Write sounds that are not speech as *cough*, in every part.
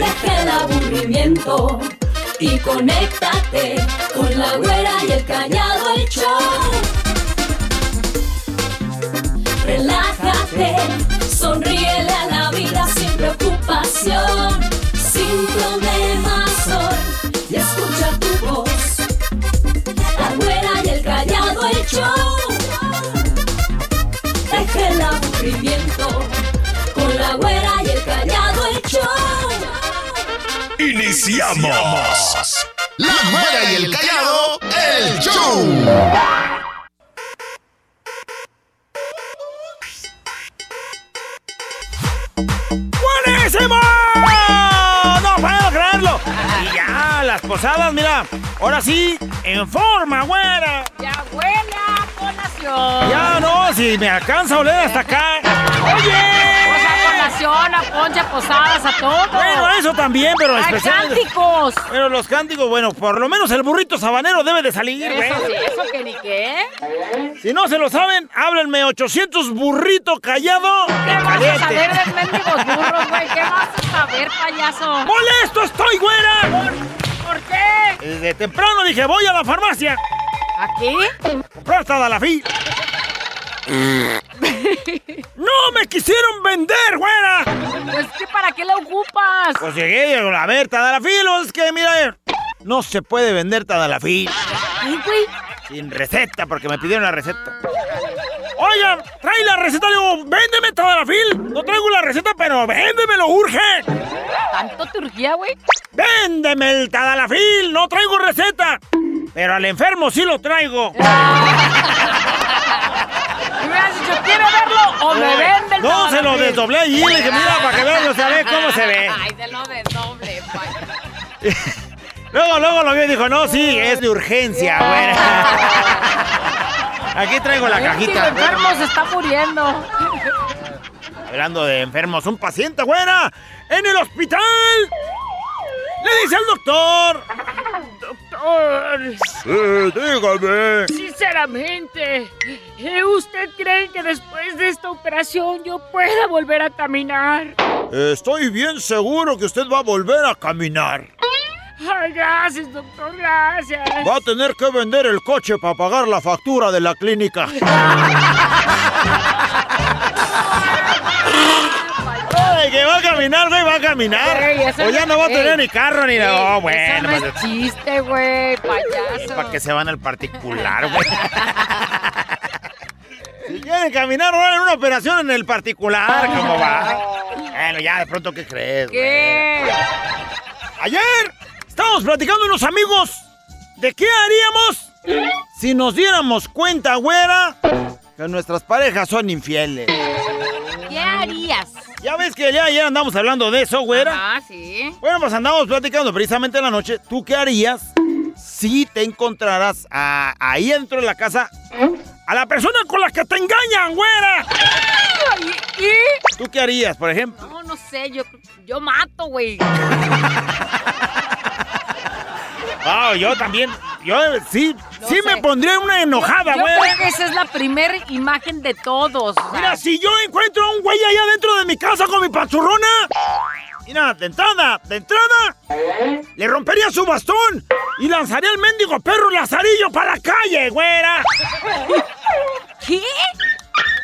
deja el aburrimiento y conéctate con la güera y el callado el show. Relájate, sonríele a la vida sin preocupación, sin problemas Iniciamos. La güera y el callado, el show. ¡Buenísimo! No puedo creerlo. Y ya, las posadas, mira. Ahora sí, en forma, güera. Ya huele a colación. Ya no, si me alcanza a oler hasta acá. ¡Oye! A colación, a ponche, a posadas, a todo. Bueno, eso también, pero especialmente. cánticos. Pero los cánticos, bueno, por lo menos el burrito sabanero debe de salir, Eso sí, güey. eso que ni qué. Si no se lo saben, háblenme 800 burrito callado ¿Qué vas a saber de mendigos burros, güey? ¿Qué vas a saber, payaso? ¡Molesto estoy, güera! ¿Por qué? Desde temprano dije, voy a la farmacia. ¿Aquí? Hasta la fi. *laughs* *laughs* ¡No me quisieron vender, güera! Pues que para qué la ocupas. Pues llegué y a ver, Tadalafil, es que mira, no se puede vender Tadalafil Ay, güey. sin receta, porque me pidieron la receta. Oiga, trae la receta, le digo, véndeme Tadalafil. No traigo la receta, pero véndemelo, urge. ¿Tanto turquía, güey? Véndeme el Tadalafil, no traigo receta. Pero al enfermo sí lo traigo. Y me has dicho, ¿quiere verlo o me vende el No, se lo desdoblé y le dije, mira, para que vean, se ve cómo se ve. Ay, se lo desdoble. *laughs* Luego, luego lo vio y dijo, no, sí, es de urgencia, güera. *laughs* Aquí traigo la El cajita. enfermo se está muriendo. Hablando de enfermos, un paciente, güera, en el hospital. Le dice al doctor. Eh, dígame. sinceramente, ¿eh, ¿usted cree que después de esta operación yo pueda volver a caminar? Estoy bien seguro que usted va a volver a caminar. Ay, gracias, doctor, gracias. Va a tener que vender el coche para pagar la factura de la clínica. *laughs* Que va a caminar, güey, va a caminar. Eso o ya no va a ey, tener ni carro ni nada. ey, Oh, Eso bueno, no es chiste, güey, payaso. para que se van al particular, güey. *laughs* si quieren caminar, ahora en una operación en el particular, ¿cómo va? *laughs* Bueno, ya de pronto, ¿qué crees? güey? ¿Qué? Ayer estábamos platicando unos amigos de qué haríamos si nos diéramos cuenta, güera, que nuestras parejas son infieles. ¿Qué harías? Ya ves que ya ayer andamos hablando de eso, güera. Ah, sí. Bueno, pues andamos platicando precisamente en la noche. ¿Tú qué harías si te encontraras a- ahí dentro de la casa a la persona con la que te engañan, güera? ¿Y? y- ¿Tú qué harías, por ejemplo? No, no sé, yo, yo mato, güey. *laughs* Ah, yo también. Yo sí, No sí me pondría una enojada, Yo güera. creo que esa es la primera imagen de todos. Mira, si yo encuentro a un güey allá dentro de mi casa con mi pachurrona, mira, de entrada, de entrada, le rompería su bastón y lanzaría al mendigo perro Lazarillo para la calle, güera. ¿Qué?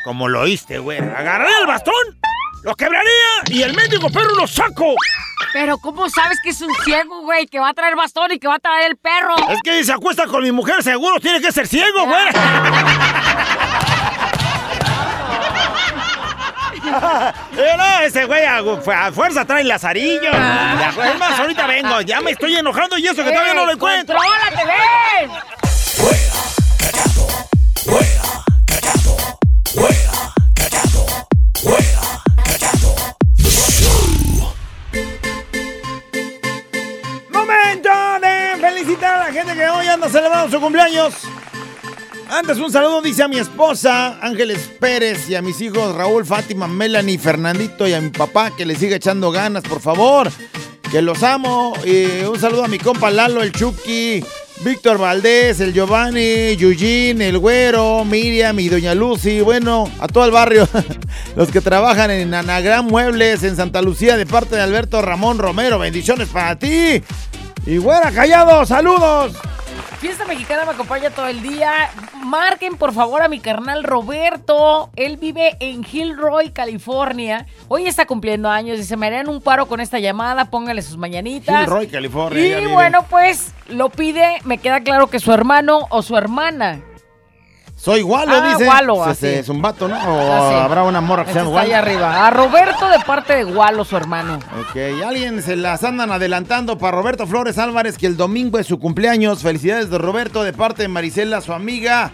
Como lo oíste, güera. Agarraría el bastón, lo quebraría y el mendigo perro lo saco. Pero ¿cómo sabes que es un ciego, güey? Que va a traer bastón y que va a traer el perro. Es que si se acuesta con mi mujer, seguro tiene que ser ciego, güera. *laughs* Eh, no, ese güey a, a fuerza trae lazarillo. Es más, ahorita vengo. Ya me estoy enojando y eso que todavía no lo ¡Ey, encuentro. ¡Contrólate, ven! Momento felicitar a la gente que hoy anda celebrando su cumpleaños. Antes un saludo dice a mi esposa Ángeles Pérez y a mis hijos Raúl, Fátima, Melanie, Fernandito y a mi papá que le siga echando ganas, por favor. Que los amo. Y un saludo a mi compa Lalo, el Chucky, Víctor Valdés, el Giovanni, Eugene, el Güero, Miriam y Doña Lucy. Bueno, a todo el barrio. *laughs* Los que trabajan en Anagram Muebles en Santa Lucía de parte de Alberto Ramón Romero. Bendiciones para ti. Y buena, callado, saludos. Fiesta Mexicana me acompaña todo el día. Marquen por favor a mi carnal Roberto. Él vive en Gilroy, California. Hoy está cumpliendo años y se me harían un paro con esta llamada. Póngale sus mañanitas. Gilroy, California. Y bueno, pues lo pide. Me queda claro que su hermano o su hermana. Soy Gualo, Ah, dice. Gualo, Se- así. Es un vato, ¿no? O habrá una morra que se Ese llama está allá Gualo. arriba. A Roberto de parte de Gualo, su hermano. Ok, alguien se las andan adelantando para Roberto Flores Álvarez, que el domingo es su cumpleaños. Felicidades de Roberto, de parte de Marisela, su amiga.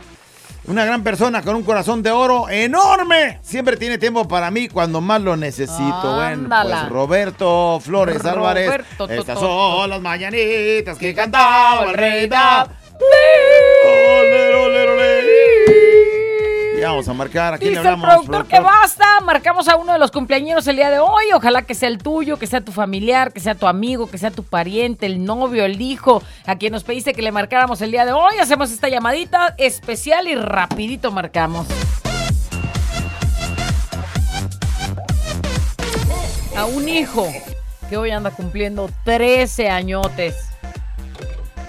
Una gran persona con un corazón de oro enorme. Siempre tiene tiempo para mí cuando más lo necesito. Bueno, Ándala. pues Roberto Flores Álvarez. Roberto, to, Estas son las mañanitas que cantaba el rey Ya vamos a marcar. ¿A quién le Dice el hablamos? productor que basta. Marcamos a uno de los cumpleañeros el día de hoy. Ojalá que sea el tuyo, que sea tu familiar, que sea tu amigo, que sea tu pariente, el novio, el hijo, a quien nos pediste que le marcáramos el día de hoy. Hacemos esta llamadita especial y rapidito marcamos. A un hijo que hoy anda cumpliendo 13 añotes.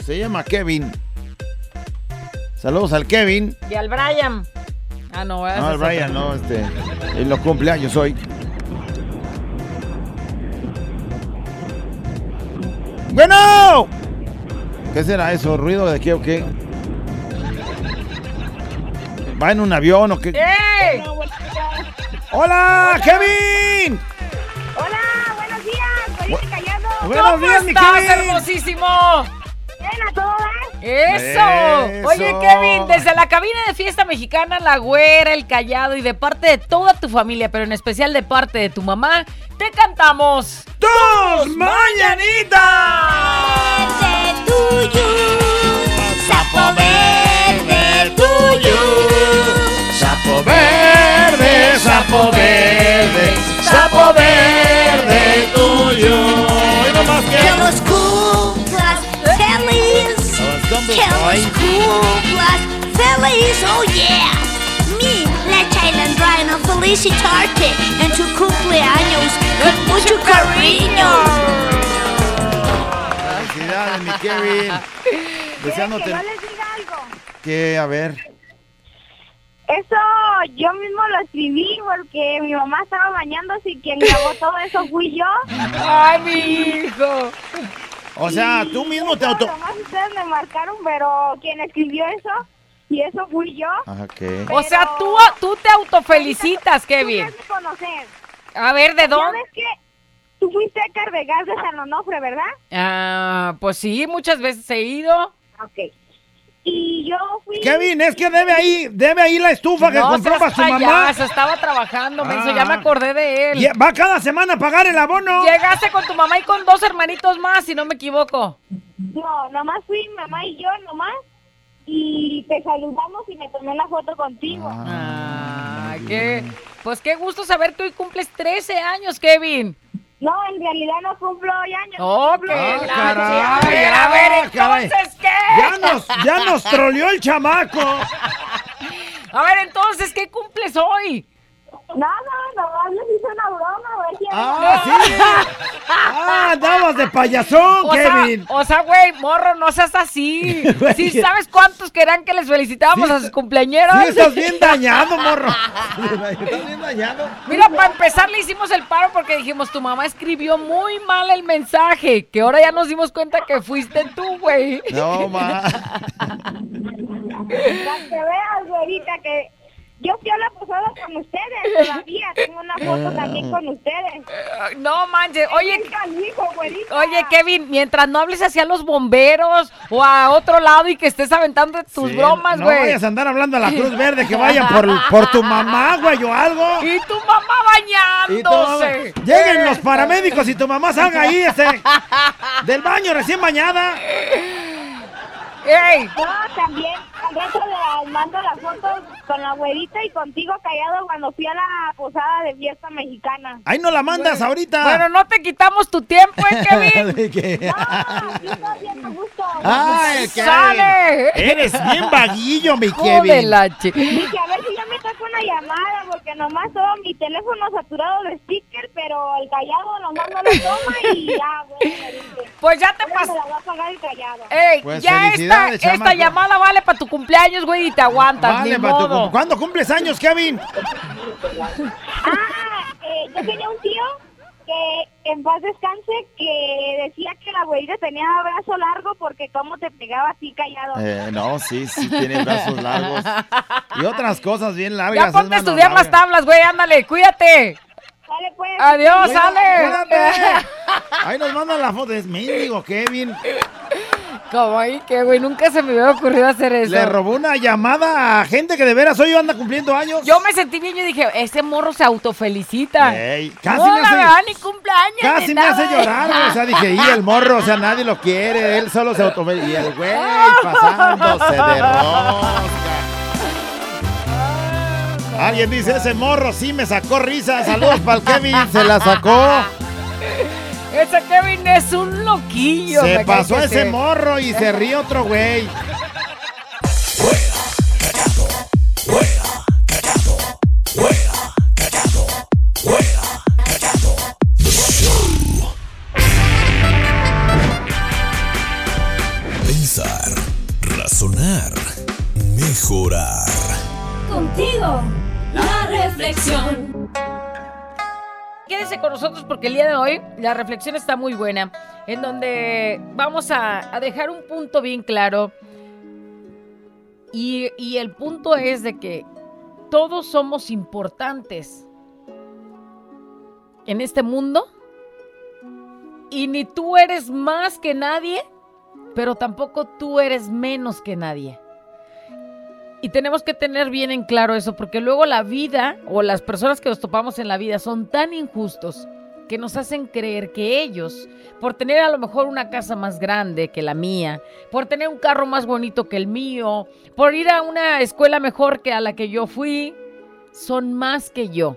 Se llama Kevin. Saludos al Kevin. Y al Brian. Ah, no, No, el. Brian, no, este. Él lo cumpleaños hoy. ¡Bueno! ¿Qué será eso? ¿Ruido de qué o qué? ¿Va en un avión o qué? ¡Ey! ¡Hola, Kevin! Hola, buenos días, soy Callado. Buenos ¿Cómo días, mi estás, Kevin. hermosísimo? A todo. ¡Eso! Eso. Oye, Kevin, desde la cabina de fiesta mexicana, la güera, el callado y de parte de toda tu familia, pero en especial de parte de tu mamá, te cantamos. ¡Dos mañanitas! Verde tuyo, sapo verde tuyo, Sapo verde, sapo verde, feliz, oh yeah. Mi, la chailandrina, felicitarte en tu cumpleaños con mucho cariño. Felicidades, mi Kevin. Deseándote les diga algo. que, a ver. Eso yo mismo lo escribí porque mi mamá estaba bañándose y quien grabó todo eso fui yo. ¡Ay, mi hijo! O sea, tú mismo te auto. Nomás ustedes me marcaron, pero quien escribió eso, y eso fui yo. Ajá, ¿qué? O sea, tú, tú te autofelicitas, Kevin. Tú me has de conocer. A ver, ¿de ¿Ya dónde? ves que tú fuiste a Carvegas de San Onofre, verdad? Ah, pues sí, muchas veces he ido. Ok. Y yo fui... Kevin, es que debe ahí, debe ahí la estufa que no, compró para su mamá. estaba trabajando, menso, Ah. ya me acordé de él. Y Va cada semana a pagar el abono. Llegaste con tu mamá y con dos hermanitos más, si no me equivoco. No, nomás fui mi mamá y yo nomás. Y te saludamos y me tomé la foto contigo. Ah, qué. Pues qué gusto saber que hoy cumples 13 años, Kevin. No, en realidad no cumplo años. Oh, qué Ah, caray, A ver, a ah, ver, caray. entonces, ¿qué? Ya nos, ya nos troleó el chamaco. *laughs* A ver, entonces, ¿qué cumples hoy? Nada, nomás les hice una broma, si... Ah, sí. Ah, andabas de payasón, O sea, Kevin. o sea, güey, morro, no seas así. *laughs* Güey. ¿Sí sabes cuántos querían que les felicitáramos Sí, a sus cumpleañeros? Sí, estás bien dañado, morro. *laughs* Estás bien dañado. Mira, para empezar le hicimos el paro porque dijimos, tu mamá escribió muy mal el mensaje, que ahora ya nos dimos cuenta que fuiste tú, güey. No, ma. Para que veas, güerita, que yo fui a la posada con ustedes todavía. Tengo una foto también con ustedes. No manches, oye, oye, Kevin, mientras no hables hacia los bomberos o a otro lado y que estés aventando tus Sí, bromas, No güey. vayas a andar hablando a la Cruz Verde que vayan por, *laughs* por tu mamá, güey, o algo. y tu mamá Y tu mamá- bañándose. Lleguen los paramédicos y tu mamá salga ahí, este, del baño recién bañada. Ey, No, también, al rato les mando las fotos con la abuelita y contigo callado cuando fui a la posada de fiesta mexicana. Ahí no la mandas ahorita. Bueno, no te quitamos tu tiempo, ¿eh, *laughs* Kevin? ¿De qué? Ah, a gusto. Ay, Kevin. ¡Sale! Eres bien vaguillo, mi Kevin. la Dije, a ver si ya me una llamada, porque nomás todo mi teléfono saturado de sticker, pero el callado nomás no lo *laughs* toma y ya, bueno, Pues ya te pasó. la va a pagar el callado. Ey, Pues ya esta, felicidades, esta chamaco. llamada vale para tu cumpleaños, güey, y te aguantas, Vale, ni pa' tu modo. cum- ¿Cuándo cumples años, Kevin? Ah, eh, yo tenía un tío que en paz descanse que decía que la abuelita tenía brazo largo porque cómo te pegaba así callado. Eh, no, sí, sí, tiene brazos largos. *laughs* Y otras cosas bien largas. Ya ponte a estudiar las larga. tablas, güey, ándale, cuídate. Dale pues. Adiós, Cuídate, sale. cuídate. Ahí nos mandan la foto. Es mendigo, Kevin. Como ahí que, güey, nunca se me hubiera ocurrido hacer eso. Le robó una llamada a gente que de veras hoy anda cumpliendo años. Yo me sentí bien, yo dije, ese morro se autofelicita. Ey, casi no, me la hace- verdad, ni cumpleaños. Casi me hace llorar, güey. O sea, dije, y el morro, o sea, nadie lo quiere, él solo se auto... Y el güey pasándose de rosca. Alguien dice, ese morro sí me sacó risa. Saludos para el Kevin, se la sacó. *laughs* Ese Kevin es un loquillo. Se pasó ese morro y se ríe otro güey. Reflexión. Quédese con nosotros porque el día de hoy la reflexión está muy buena, en donde vamos a, dejar un punto bien claro. Y el punto es de que todos somos importantes en este mundo y ni tú eres más que nadie, pero tampoco tú eres menos que nadie. Y tenemos que tener bien en claro eso, porque luego la vida o las personas que nos topamos en la vida son tan injustos que nos hacen creer que ellos, por tener a lo mejor una casa más grande que la mía, por tener un carro más bonito que el mío, por ir a una escuela mejor que a la que yo fui, son más que yo.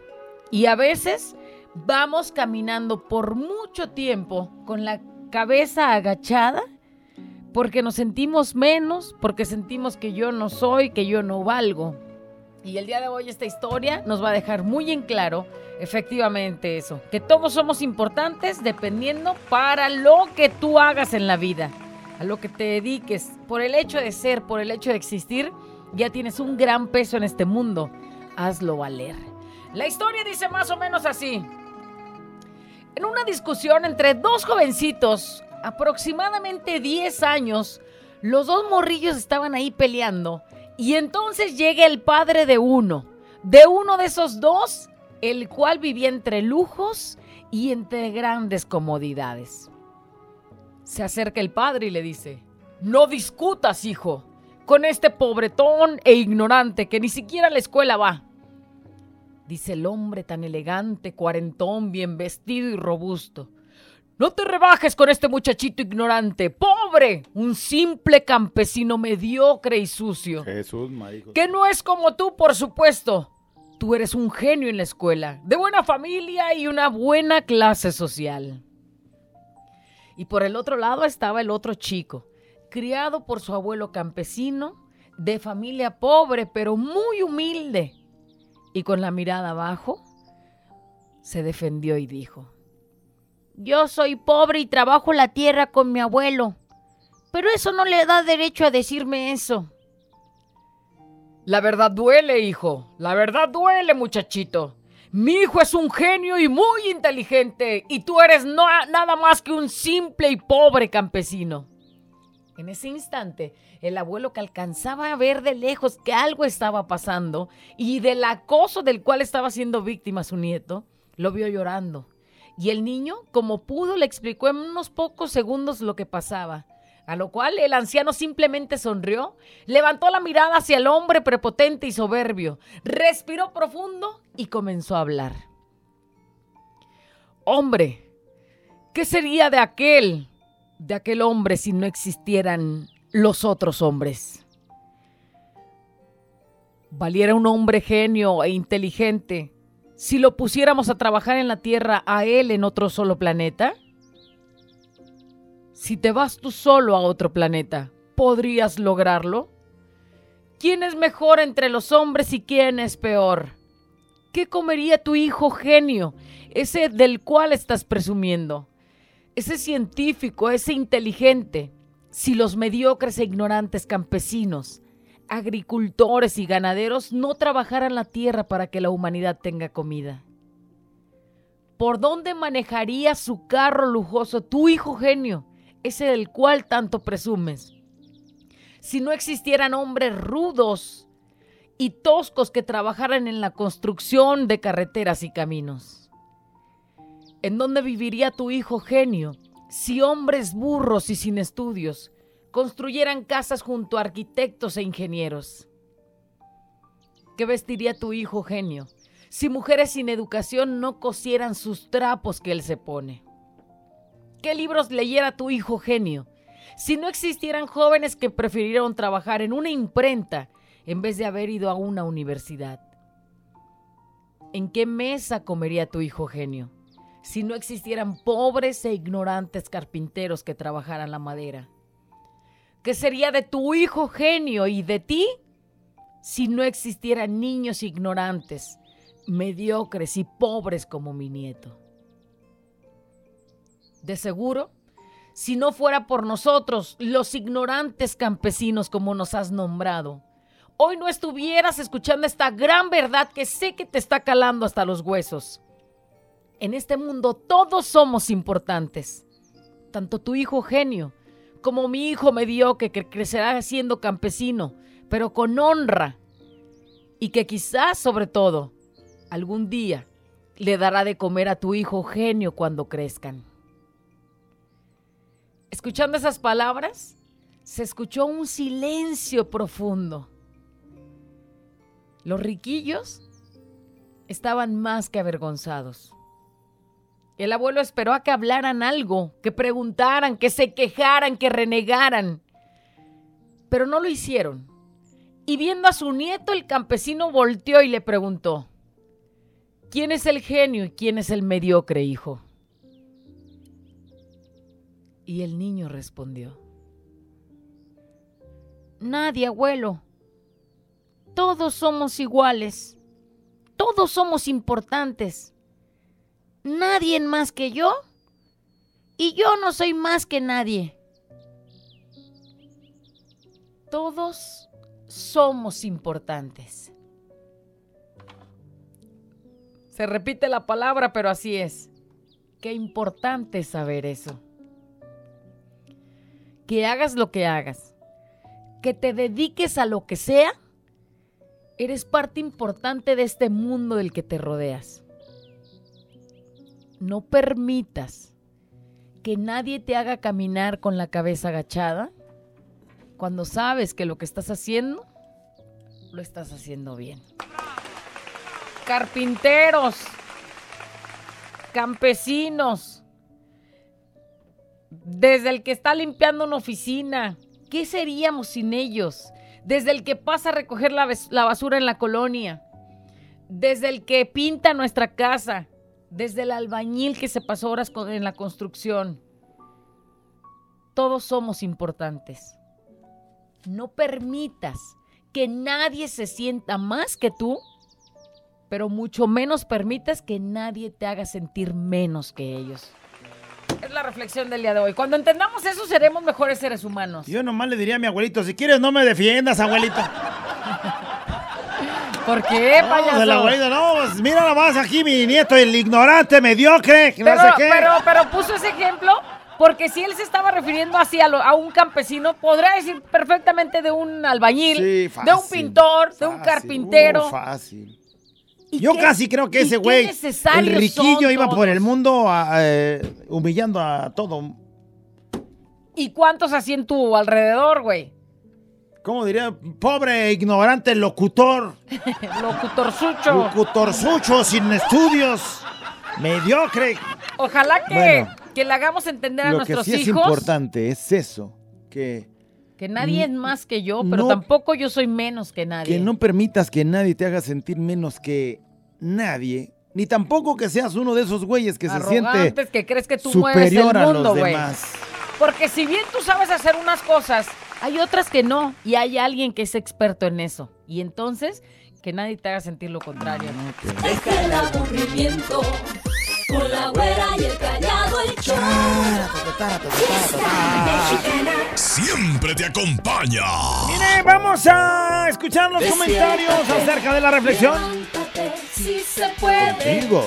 Y a veces vamos caminando por mucho tiempo con la cabeza agachada porque nos sentimos menos, porque sentimos que yo no soy, que yo no valgo. Y el día de hoy esta historia nos va a dejar muy en claro efectivamente eso, que todos somos importantes dependiendo para lo que tú hagas en la vida, a lo que te dediques, por el hecho de ser, por el hecho de existir, ya tienes un gran peso en este mundo, hazlo valer. La historia dice más o menos así. En una discusión entre dos jovencitos, aproximadamente 10 años, los dos morrillos estaban ahí peleando y entonces llega el padre de uno, de uno de esos dos, el cual vivía entre lujos y entre grandes comodidades. Se acerca el padre y le dice, no discutas, hijo, con este pobretón e ignorante que ni siquiera a la escuela va. Dice el hombre tan elegante, cuarentón, bien vestido y robusto. No te rebajes con este muchachito ignorante, pobre, un simple campesino mediocre y sucio. Jesús, marico. Que no es como tú, por supuesto. Tú eres un genio en la escuela, de buena familia y una buena clase social. Y por el otro lado estaba el otro chico, criado por su abuelo campesino, de familia pobre pero muy humilde. Y con la mirada abajo, se defendió y dijo, Yo soy pobre y trabajo la tierra con mi abuelo, pero eso no le da derecho a decirme eso. La verdad duele, hijo. La verdad duele, muchachito. Mi hijo es un genio y muy inteligente, y tú eres nada más que un simple y pobre campesino. En ese instante, el abuelo que alcanzaba a ver de lejos que algo estaba pasando y del acoso del cual estaba siendo víctima su nieto, lo vio llorando. Y el niño, como pudo, le explicó en unos pocos segundos lo que pasaba. A lo cual el anciano simplemente sonrió, levantó la mirada hacia el hombre prepotente y soberbio, respiró profundo y comenzó a hablar. Hombre, ¿qué sería de aquel, de aquel hombre si no existieran los otros hombres? valiera un hombre genio e inteligente si lo pusiéramos a trabajar en la Tierra a él en otro solo planeta? Si te vas tú solo a otro planeta, ¿podrías lograrlo? ¿Quién es mejor entre los hombres y quién es peor? ¿Qué comería tu hijo genio, ese del cual estás presumiendo? Ese científico, ese inteligente, si los mediocres e ignorantes campesinos, agricultores y ganaderos no trabajaran la tierra para que la humanidad tenga comida? ¿Por dónde manejaría su carro lujoso tu hijo genio, ese del cual tanto presumes? Si no existieran hombres rudos y toscos que trabajaran en la construcción de carreteras y caminos. ¿En dónde viviría tu hijo genio si hombres burros y sin estudios construyeran casas junto a arquitectos e ingenieros? ¿Qué vestiría tu hijo genio si mujeres sin educación no cosieran sus trapos que él se pone? ¿Qué libros leyera tu hijo genio si no existieran jóvenes que prefirieron trabajar en una imprenta en vez de haber ido a una universidad? ¿En qué mesa comería tu hijo genio si no existieran pobres e ignorantes carpinteros que trabajaran la madera? ¿Qué sería de tu hijo genio y de ti si no existieran niños ignorantes, mediocres y pobres como mi nieto? De seguro, si no fuera por nosotros, los ignorantes campesinos como nos has nombrado, hoy no estuvieras escuchando esta gran verdad que sé que te está calando hasta los huesos. En este mundo todos somos importantes, tanto tu hijo genio como mi hijo mediocre que crecerá siendo campesino, pero con honra, y que quizás sobre todo algún día le dará de comer a tu hijo genio cuando crezcan. Escuchando esas palabras, se escuchó un silencio profundo. Los riquillos estaban más que avergonzados. El abuelo esperó a que hablaran algo, que preguntaran, que se quejaran, que renegaran. Pero no lo hicieron. Y viendo a su nieto, el campesino volteó y le preguntó, ¿quién es el genio y quién es el mediocre, hijo? Y el niño respondió, Nadie, abuelo. Todos somos iguales. Todos somos importantes. Nadie más que yo. Y yo no soy más que nadie. Todos somos importantes. Se repite la palabra, pero así es. Qué importante saber eso que hagas lo que hagas, que te dediques a lo que sea, eres parte importante de este mundo del que te rodeas. No permitas que nadie te haga caminar con la cabeza agachada cuando sabes que lo que estás haciendo lo estás haciendo bien. Carpinteros, campesinos, desde el que está limpiando una oficina. ¿Qué seríamos sin ellos? Desde el que pasa a recoger la, basura en la colonia. Desde el que pinta nuestra casa. Desde el albañil que se pasó horas en la construcción. Todos somos importantes. No permitas que nadie se sienta más que tú, pero mucho menos permitas que nadie te haga sentir menos que ellos. Es la reflexión del día de hoy. Cuando entendamos eso, seremos mejores seres humanos. Yo nomás le diría a mi abuelito, si quieres no me defiendas, abuelito. *laughs* ¿Por qué, No, payaso? del abuelito, no, pues mira nomás aquí mi nieto, el ignorante, mediocre, pero, no sé qué. pero, pero puso ese ejemplo porque si él se estaba refiriendo así a, lo- a un campesino, podrá decir perfectamente de un albañil, Sí, de un fácil, pintor, de un fácil, carpintero. uh, fácil. ¿Y Yo qué- casi creo que ese güey, el riquillo, iba por el mundo a- eh, humillando a todo. ¿Y cuántos así en tu alrededor, güey? ¿Cómo diría? Pobre, ignorante, locutor. *laughs* Locutorzucho. Locutorzucho, sin estudios. Mediocre. Ojalá que, Bueno, que le hagamos entender a Lo que nuestros sí es hijos. importante es eso, que Que nadie es más que yo, pero no- tampoco yo soy menos que nadie. Que no permitas que nadie te haga sentir menos que nadie, ni tampoco que seas uno de esos güeyes que se siente que crees que tú mueves el superior a mundo, los demás. Porque si bien tú sabes hacer unas cosas, hay otras que no. Y hay alguien que es experto en eso. Y entonces, que nadie te haga sentir lo contrario. Deja el aburrimiento con la güera y el callado el show. Siempre te acompaña. Mire, vamos a escuchar los comentarios acerca de la reflexión. Levántate, si se puede. Contigo,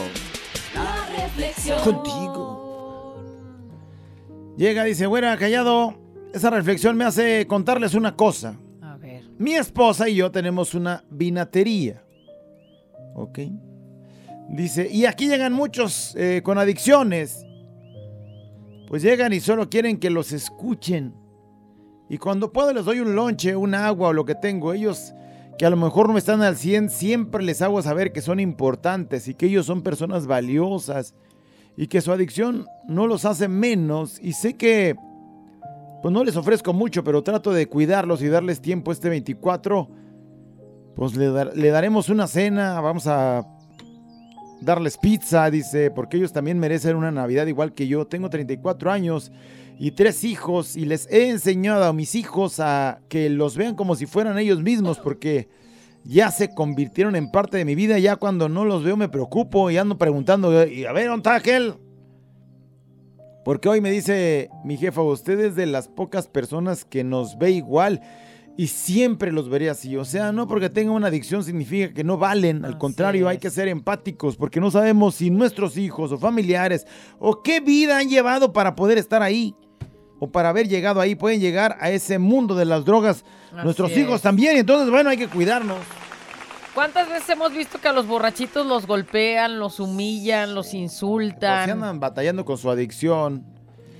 La reflexión. contigo. Llega, dice, güera, callado. Esa reflexión me hace contarles una cosa. A ver. Mi esposa y yo tenemos una vinatería. ¿Ok? Dice, y aquí llegan muchos eh, con adicciones. Pues llegan y solo quieren que los escuchen. Y cuando puedo les doy un lonche, un agua o lo que tengo. Ellos que a lo mejor no están al 100, siempre les hago saber que son importantes y que ellos son personas valiosas. Y que su adicción no los hace menos. Y sé que pues no les ofrezco mucho, pero trato de cuidarlos y darles tiempo este 24. Pues le, dar- le daremos una cena, vamos a darles pizza, dice, porque ellos también merecen una Navidad igual que yo. Tengo 34 años y tres hijos y les he enseñado a mis hijos a que los vean como si fueran ellos mismos, porque ya se convirtieron en parte de mi vida. Ya cuando no los veo me preocupo y ando preguntando, y a ver, ¿dónde está? Porque hoy me dice mi jefa, usted es de las pocas personas que nos ve igual y siempre los veré así. O sea, no porque tenga una adicción significa que no valen. Al Así contrario, hay que ser empáticos porque no sabemos si nuestros hijos o familiares o qué vida han llevado para poder estar ahí o para haber llegado ahí. Pueden llegar a ese mundo de las drogas. Así nuestros es. hijos también. Y entonces, bueno, hay que cuidarnos. ¿Cuántas veces hemos visto que a los borrachitos los golpean, los humillan, los Pues, si insultan? andan batallando con su adicción.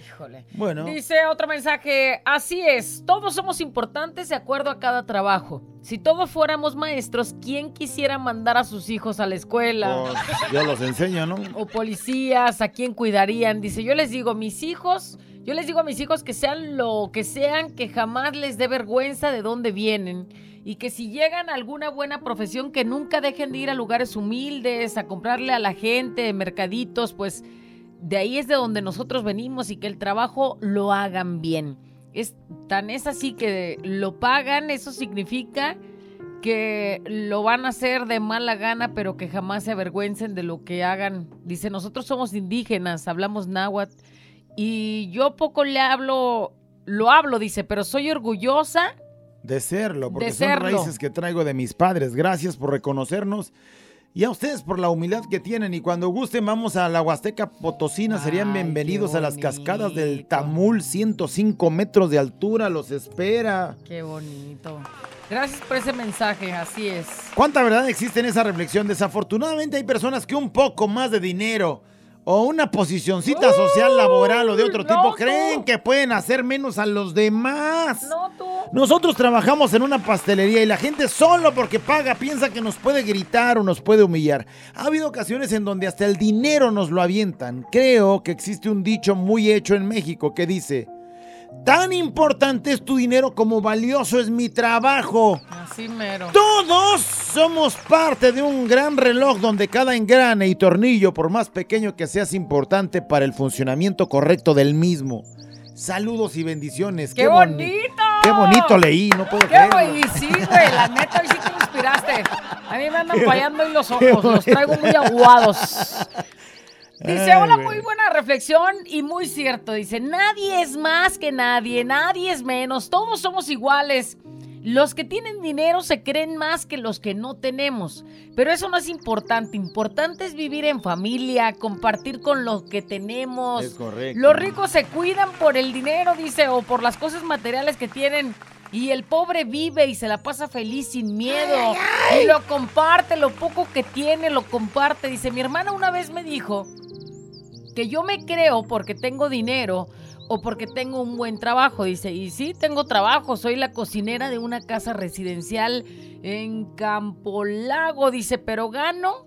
Híjole. Bueno. Dice otro mensaje, así es, todos somos importantes de acuerdo a cada trabajo. Si todos fuéramos maestros, ¿quién quisiera mandar a sus hijos a la escuela? Pues, yo los enseño, ¿no? O policías, ¿a quién cuidarían? Dice, yo les digo, mis hijos, yo les digo a mis hijos que sean lo que sean, que jamás les dé vergüenza de dónde vienen. Y que si llegan a alguna buena profesión, que nunca dejen de ir a lugares humildes, a comprarle a la gente, mercaditos, pues de ahí es de donde nosotros venimos y que el trabajo lo hagan bien. Es tan es así que lo pagan, eso significa que lo van a hacer de mala gana, pero que jamás se avergüencen de lo que hagan. Dice, nosotros somos indígenas, hablamos náhuatl y yo poco le hablo, lo hablo, dice, pero soy orgullosa. De serlo, porque De son raíces que traigo de mis padres. Gracias por reconocernos y a ustedes por la humildad que tienen. Y cuando gusten, vamos a la Huasteca Potosina. Serían bienvenidos a las cascadas del. Tamul, 105 metros de altura. Los espera. Qué bonito. Gracias por ese mensaje, así es. ¿Cuánta verdad existe en esa reflexión? Desafortunadamente hay personas que un poco más de dinero o una posicioncita social, laboral o de otro no, tipo tú. creen que pueden hacer menos a los demás. No tú. Nosotros trabajamos en una pastelería y la gente solo porque paga piensa que nos puede gritar o nos puede humillar. Ha habido ocasiones en donde hasta el dinero nos lo avientan. Creo que existe un dicho muy hecho en México que dice, tan importante es tu dinero como valioso es mi trabajo. Así mero. Todos somos parte de un gran reloj donde cada engrane y tornillo, por más pequeño que sea, es importante para el funcionamiento correcto del mismo. Saludos y bendiciones. ¡Qué, boni- bonito! Qué bonito leí, no puedo ¡Qué creerlo. bonito! Sí, güey, la neta, hoy sí te inspiraste. A mí me andan fallando hoy los ojos, los traigo muy aguados. Dice, hola, muy buena reflexión y muy cierto. Dice, nadie es más que nadie, nadie es menos, todos somos iguales. Los que tienen dinero se creen más que los que no tenemos, pero eso no es importante. Importante es vivir en familia, compartir con los que tenemos. Es correcto. Los ricos se cuidan por el dinero, dice, o por las cosas materiales que tienen. Y el pobre vive y se la pasa feliz sin miedo. Y lo comparte, lo poco que tiene, lo comparte. Dice, mi hermana una vez me dijo que yo me creo porque tengo dinero o porque tengo un buen trabajo. Dice, y sí, tengo trabajo. Soy la cocinera de una casa residencial en Campolago. Dice, pero gano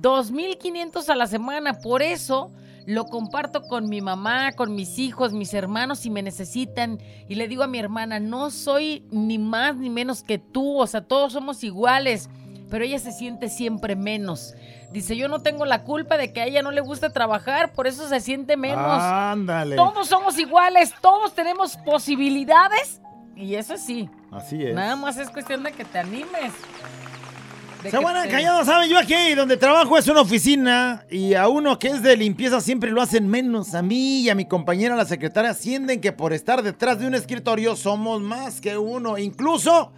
2.500 a la semana. Por eso Lo comparto con mi mamá, con mis hijos, mis hermanos si me necesitan. Y le digo a mi hermana, no soy ni más ni menos que tú, o sea, todos somos iguales. Pero ella se siente siempre menos. Dice, yo no tengo la culpa de que a ella no le guste trabajar, por eso se siente menos. Ándale. Todos somos iguales, todos tenemos posibilidades. Y eso sí, Así es. nada más es cuestión de que te animes. Se buena te- callada, ¿saben? Yo aquí donde trabajo es una oficina y a uno que es de limpieza siempre lo hacen menos. A mí y a mi compañera la secretaria ascienden que por estar detrás de un escritorio somos más que uno. Incluso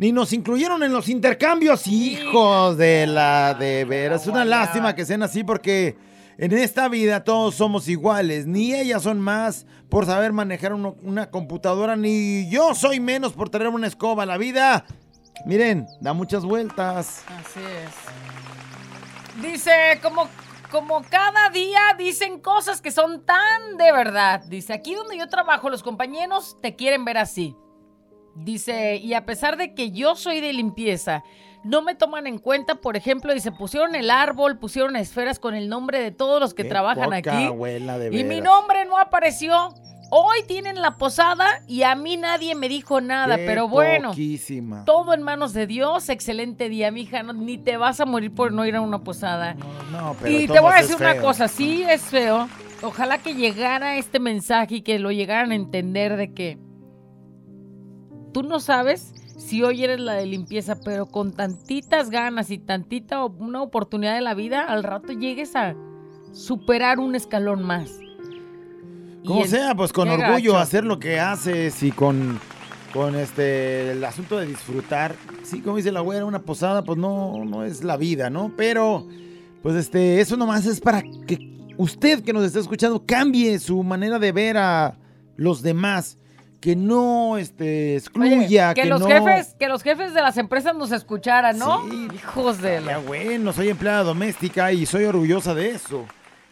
ni nos incluyeron en los intercambios. Hijos de la de veras. Es una lástima que sean así porque en esta vida todos somos iguales. Ni ellas son más por saber manejar uno- una computadora, ni yo soy menos por tener una escoba. La vida, miren, da muchas vueltas. Así es. Dice, como, como cada día dicen cosas que son tan de verdad. Dice, aquí donde yo trabajo, los compañeros te quieren ver así. Dice, y a pesar de que yo soy de limpieza, no me toman en cuenta, por ejemplo, dice, pusieron el árbol, pusieron esferas con el nombre de todos los que Qué trabajan aquí. abuela, de Y mi nombre no apareció. Hoy tienen la posada y a mí nadie me dijo nada, Qué pero bueno. poquísima. Todo en manos de Dios, excelente día, mija. no- ni te vas a morir por no ir a una posada. No, pero y te voy a decir una feo. cosa, sí es feo. Ojalá que llegara este mensaje y que lo llegaran a entender de que tú no sabes si hoy eres la de limpieza, pero con tantitas ganas y tantita una oportunidad de la vida, al rato llegues a superar un escalón más. Como sea, pues con orgullo gacho. hacer lo que haces y con, con este el asunto de disfrutar. Sí, como dice la güera, una posada, pues no, no es la vida, ¿no? Pero, pues este, eso nomás es para que usted que nos está escuchando cambie su manera de ver a los demás. Que no este, Oye, excluya, que, que, los no... jefes, que los jefes de las empresas nos escucharan, ¿no? Sí. Hijos de Ya la... bueno, soy empleada doméstica y soy orgullosa de eso.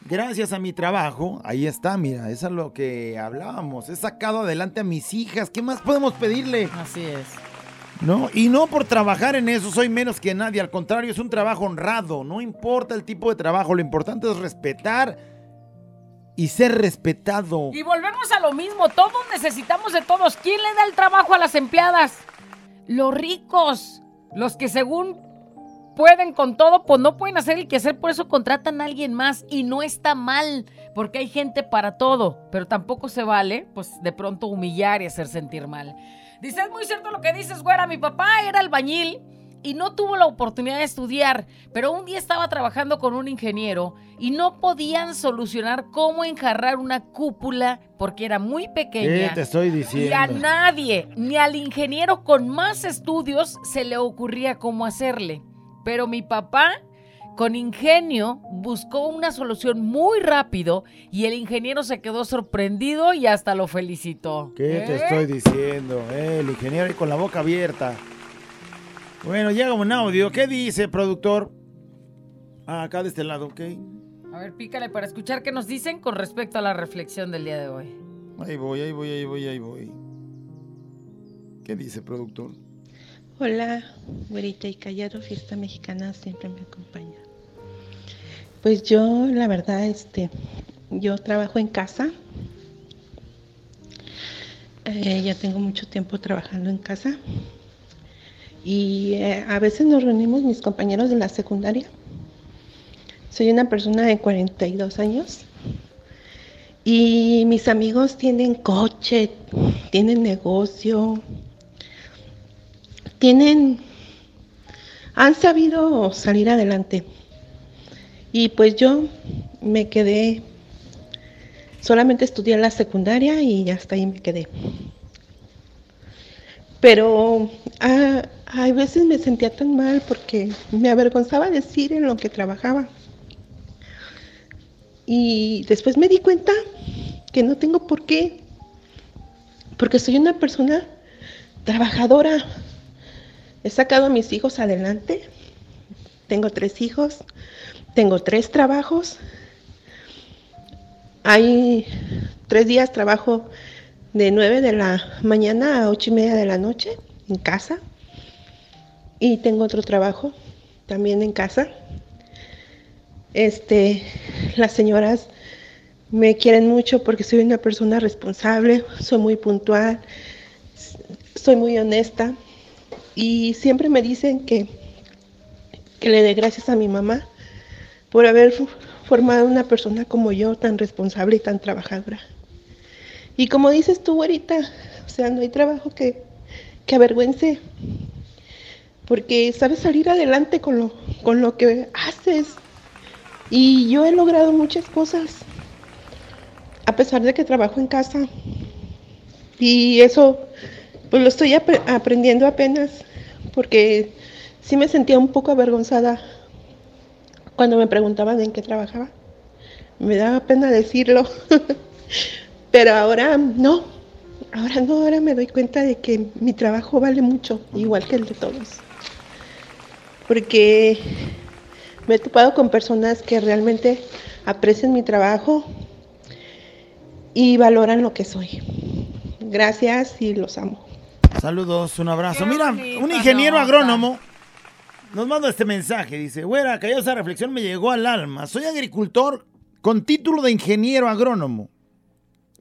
Gracias a mi trabajo, ahí está, mira, eso es lo que hablábamos. He sacado adelante a mis hijas. ¿Qué más podemos pedirle? Así es. ¿No? Y no por trabajar en eso soy menos que nadie. Al contrario, es un trabajo honrado. No importa el tipo de trabajo, lo importante es respetar y ser respetado. Y volvemos a lo mismo, todos necesitamos de todos. ¿Quién le da el trabajo a las empleadas? Los ricos, los que según pueden con todo, pues no pueden hacer el quehacer, por eso contratan a alguien más y no está mal, porque hay gente para todo, pero tampoco se vale, pues de pronto humillar y hacer sentir mal. Dice, es muy cierto lo que dices, güera, mi papá era albañil y no tuvo la oportunidad de estudiar, pero un día estaba trabajando con un ingeniero y no podían solucionar cómo enjarrar una cúpula porque era muy ¿Qué pequeña. te estoy Y a diciendo? nadie, ni al ingeniero con más estudios, se le ocurría cómo hacerle. Pero mi papá, con ingenio, buscó una solución muy rápido y el ingeniero se quedó sorprendido y hasta lo felicitó. ¿Qué te ¿Eh? estoy diciendo? Eh, el ingeniero ahí con la boca abierta. Bueno, llega un audio. ¿Qué dice, productor? Ah, acá de este lado, ok. A ver, pícale para escuchar qué nos dicen con respecto a la reflexión del día de hoy. Ahí voy, ahí voy, ahí voy, ahí voy. ¿Qué dice, productor? Hola, güerita y callado, fiesta mexicana siempre me acompaña. Pues yo, la verdad, este, yo trabajo en casa. Eh, ya tengo mucho tiempo trabajando en casa. Y eh, a veces nos reunimos mis compañeros de la secundaria. Soy una persona de 42 años. Y mis amigos tienen coche, tienen negocio, tienen, han sabido salir adelante. Y pues yo me quedé, solamente estudié la secundaria y hasta ahí me quedé. Pero ah, a veces me sentía tan mal porque me avergonzaba decir en lo que trabajaba. Y después me di cuenta que no tengo por qué, porque soy una persona trabajadora. He sacado a mis hijos adelante. Tengo tres hijos. Tengo tres trabajos. Hay tres días trabajo de 9 de la mañana a ocho y media de la noche en casa. Y tengo otro trabajo también en casa. Este, las señoras me quieren mucho porque soy una persona responsable, soy muy puntual, soy muy honesta y siempre me dicen que, que le dé gracias a mi mamá por haber formado una persona como yo, tan responsable y tan trabajadora. Y como dices tú ahorita, o sea, no hay trabajo que, que avergüence, porque sabes salir adelante con lo, con lo que haces. Y yo he logrado muchas cosas, a pesar de que trabajo en casa. Y eso, pues lo estoy ap aprendiendo apenas, porque sí me sentía un poco avergonzada cuando me preguntaban en qué trabajaba. Me daba pena decirlo, *laughs* pero ahora no, ahora no, ahora me doy cuenta de que mi trabajo vale mucho, igual que el de todos. Porque me he topado con personas que realmente aprecian mi trabajo y valoran lo que soy. Gracias y los amo. Saludos, un abrazo. Mira, un ingeniero agrónomo nos manda este mensaje. Dice, güera, que esa reflexión me llegó al alma. Soy agricultor con título de ingeniero agrónomo.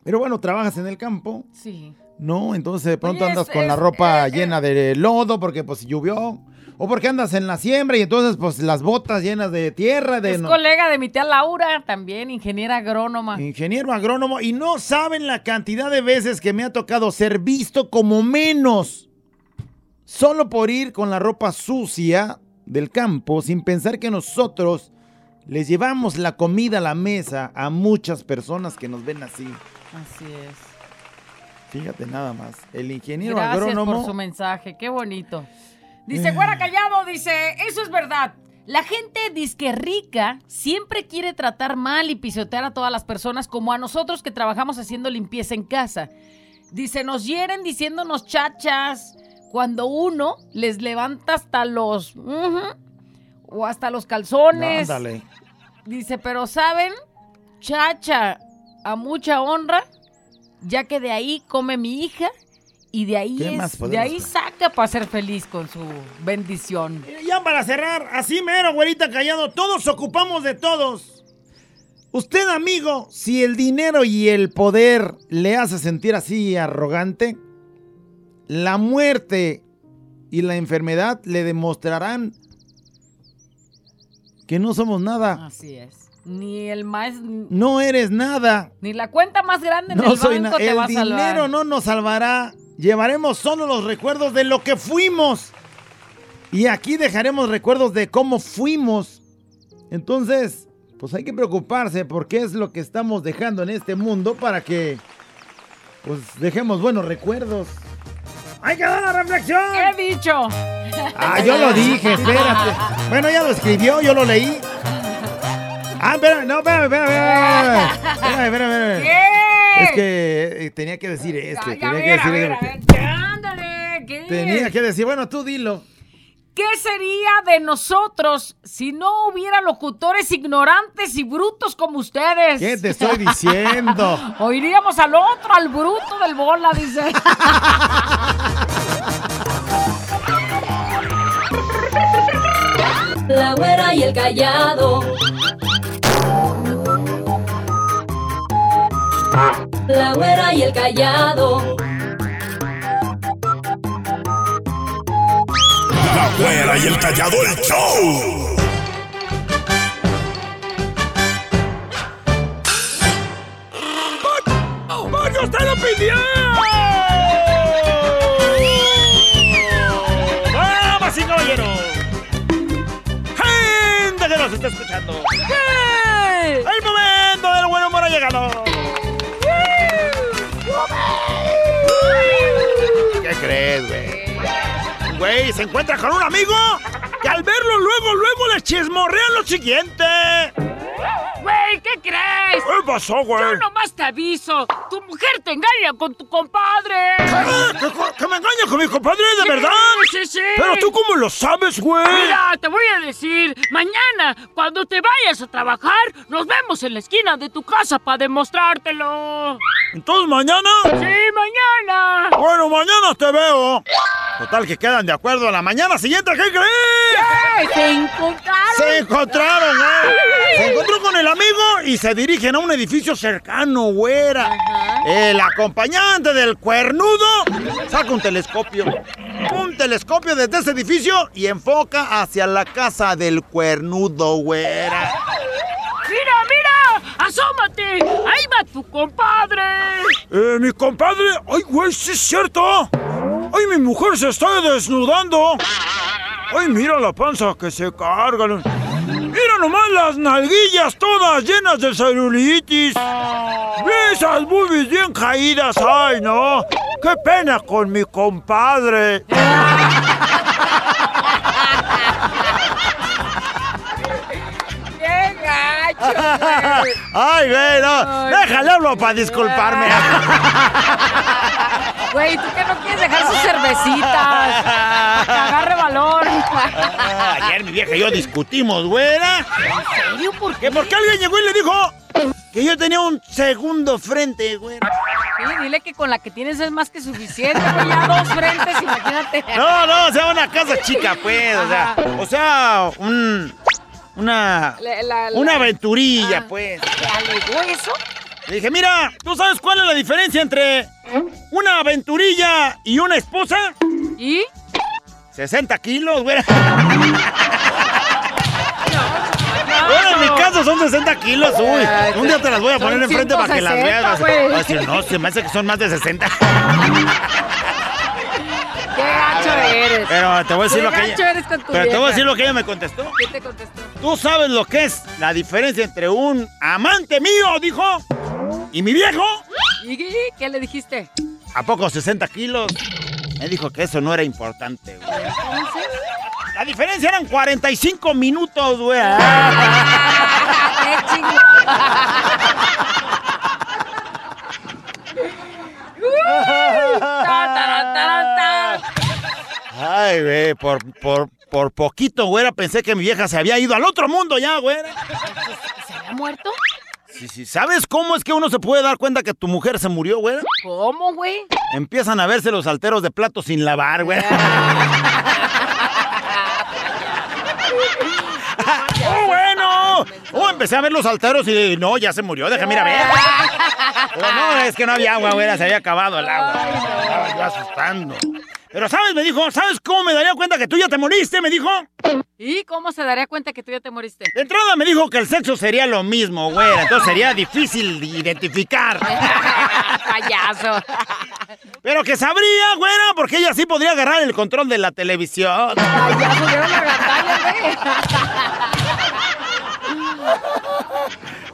Pero bueno, trabajas en el campo. Sí. No, entonces de pronto Oye, andas es- con la ropa eh, llena de lodo porque pues llovió. O porque andas en la siembra y entonces pues las botas llenas de tierra. De Es no- colega de mi tía Laura, también ingeniera agrónoma. Ingeniero agrónomo. Y no saben la cantidad de veces que me ha tocado ser visto como menos. Solo por ir con la ropa sucia del campo sin pensar que nosotros les llevamos la comida a la mesa a muchas personas que nos ven así. Así es. Fíjate nada más. El ingeniero Gracias agrónomo. por su mensaje, qué bonito. Dice, güera callado, dice, eso es verdad. La gente disque rica siempre quiere tratar mal y pisotear a todas las personas como a nosotros que trabajamos haciendo limpieza en casa. Dice, nos hieren diciéndonos chachas cuando uno les levanta hasta los... o hasta los calzones. Ándale. Dice, pero ¿saben? Chacha, a mucha honra, ya que de ahí come mi hija y de ahí, ¿Qué es- de ahí saca para ser feliz con su bendición. Y Ya para cerrar, así mero, güerita callado, todos ocupamos de todos. Usted, amigo, si el dinero y el poder le hace sentir así arrogante, la muerte y la enfermedad le demostrarán que no somos nada. Así es. Ni el más... No eres nada. Ni la cuenta más grande No el soy banco nada. te va El a salvar. dinero no nos salvará. Llevaremos solo los recuerdos de lo que fuimos. Y aquí dejaremos recuerdos de cómo fuimos. Entonces, pues hay que preocuparse porque es lo que estamos dejando en este mundo para que pues dejemos buenos recuerdos. ¡Hay que dar la reflexión! He dicho. Ah, yo lo dije, espérate. Bueno, ya lo escribió, yo lo leí. Ah, espera, no, espérame, espérame, espérame. Espérame. ¿Qué? Es que eh, tenía que decir esto. Tenía que decir ándale, ¿qué? Tenía que decir, bueno, tú dilo. ¿Qué sería de nosotros si no hubiera locutores ignorantes y brutos como ustedes? ¿Qué te estoy diciendo? *laughs* O iríamos al otro, al bruto del bola, dice. *laughs* La güera y el callado. La güera y el callado. La güera y el callado el show. ¡Vaya usted lo pidió! ¡Vamos, y caballeros! ¡Gente que nos está escuchando! ¡El momento del buen humor ha llegado! ¿Qué crees, güey? Güey, se encuentra con un amigo que al verlo luego, luego le chismorrean lo siguiente. Güey, ¿qué crees? ¿Qué pasó, güey? Yo nomás te aviso. Tu mujer te engaña con tu compadre. ¿Qué? ¿Que, que me engaña con mi compadre, de Sí, verdad? Sí, sí. Pero tú, ¿cómo lo sabes, güey? Mira, te voy a decir, mañana, cuando te vayas a trabajar, nos vemos en la esquina de tu casa para demostrártelo. Entonces, ¿mañana? Sí, mañana. Bueno, mañana te veo. Total, que quedan de acuerdo a la mañana siguiente, ¿qué crees? ¡Eh! ¡Se encontraron! Se encontraron, güey. Se encontró con el amigo y se dirigen a un edificio cercano, güera. El acompañante del cuernudo saca un telescopio. Un telescopio desde ese edificio y enfoca hacia la casa del cuernudo, güera. ¡Mira, mira! ¡Asómate! ¡Ahí va tu compadre! Eh, mi compadre. Ay, güey, sí es cierto. Ay, mi mujer se está desnudando. Ay, mira la panza que se carga. Mira nomás las nalguillas todas llenas de celulitis. Ve esas boobies bien caídas. Ay, no. Qué pena con mi compadre. *laughs* *laughs* Ay, güey, no. Déjale hablo para disculparme. *laughs* Güey, ¿tú qué no quieres dejar sus cervecitas? Que agarre valor. *laughs* Ayer mi vieja y yo discutimos, güera. ¿En serio? ¿Por Que porque alguien llegó y le dijo que yo tenía un segundo frente, güera. Sí, dile que con la que tienes es más que suficiente, güey. Ya dos frentes, imagínate. No, no, o sea, una casa chica, pues. O sea, o sea, un. Una. La- la- la- Una aventurilla, Ah. pues. ¿Te alegó eso? Le dije, mira, ¿tú sabes cuál es la diferencia entre una aventurilla y una esposa? ¿Y? 60 kilos, güera. *laughs* Bueno, en mi caso son 60 kilos, uy. Un día te las voy a poner enfrente para que las 160, veas. Güey. a decir, no, se me hace que son más de 60. *laughs* ¡Qué gacho eres! Pero te voy a decir Qué lo que ella. eres con tu Pero te voy a vieja. decir lo que ella me contestó. ¿Qué te contestó? ¿Tú sabes lo que es la diferencia entre un amante mío, dijo, y mi viejo? ¿Y qué le dijiste? ¿A poco 60 kilos? Me dijo que eso no era importante, güey. Entonces... La diferencia eran 45 minutos, güey. *laughs* Ay, güey, por, por, por poquito, güera, pensé que mi vieja se había ido al otro mundo ya, güera. ¿Se había muerto? Sí, sí, ¿sabes cómo es que uno se puede dar cuenta que tu mujer se murió, güera? ¿Cómo, güey? Empiezan a verse los alteros de platos sin lavar, güey. *laughs* *laughs* ¡Oh, bueno! Oh, empecé a ver los alteros y no, ya se murió, déjame ir a ver. Pero *laughs* no, es que no había agua, güey, se había acabado el agua. Estaba yo asustando. Pero, ¿sabes? Me dijo, ¿sabes cómo me daría cuenta que tú ya te moriste? Me dijo. ¿Y cómo se daría cuenta que tú ya te moriste? De entrada me dijo que el sexo sería lo mismo, güey. Entonces sería difícil de identificar. *laughs* Payaso. Pero que sabría, güera, porque ella sí podría agarrar el control de la televisión. Payaso, la gandalla,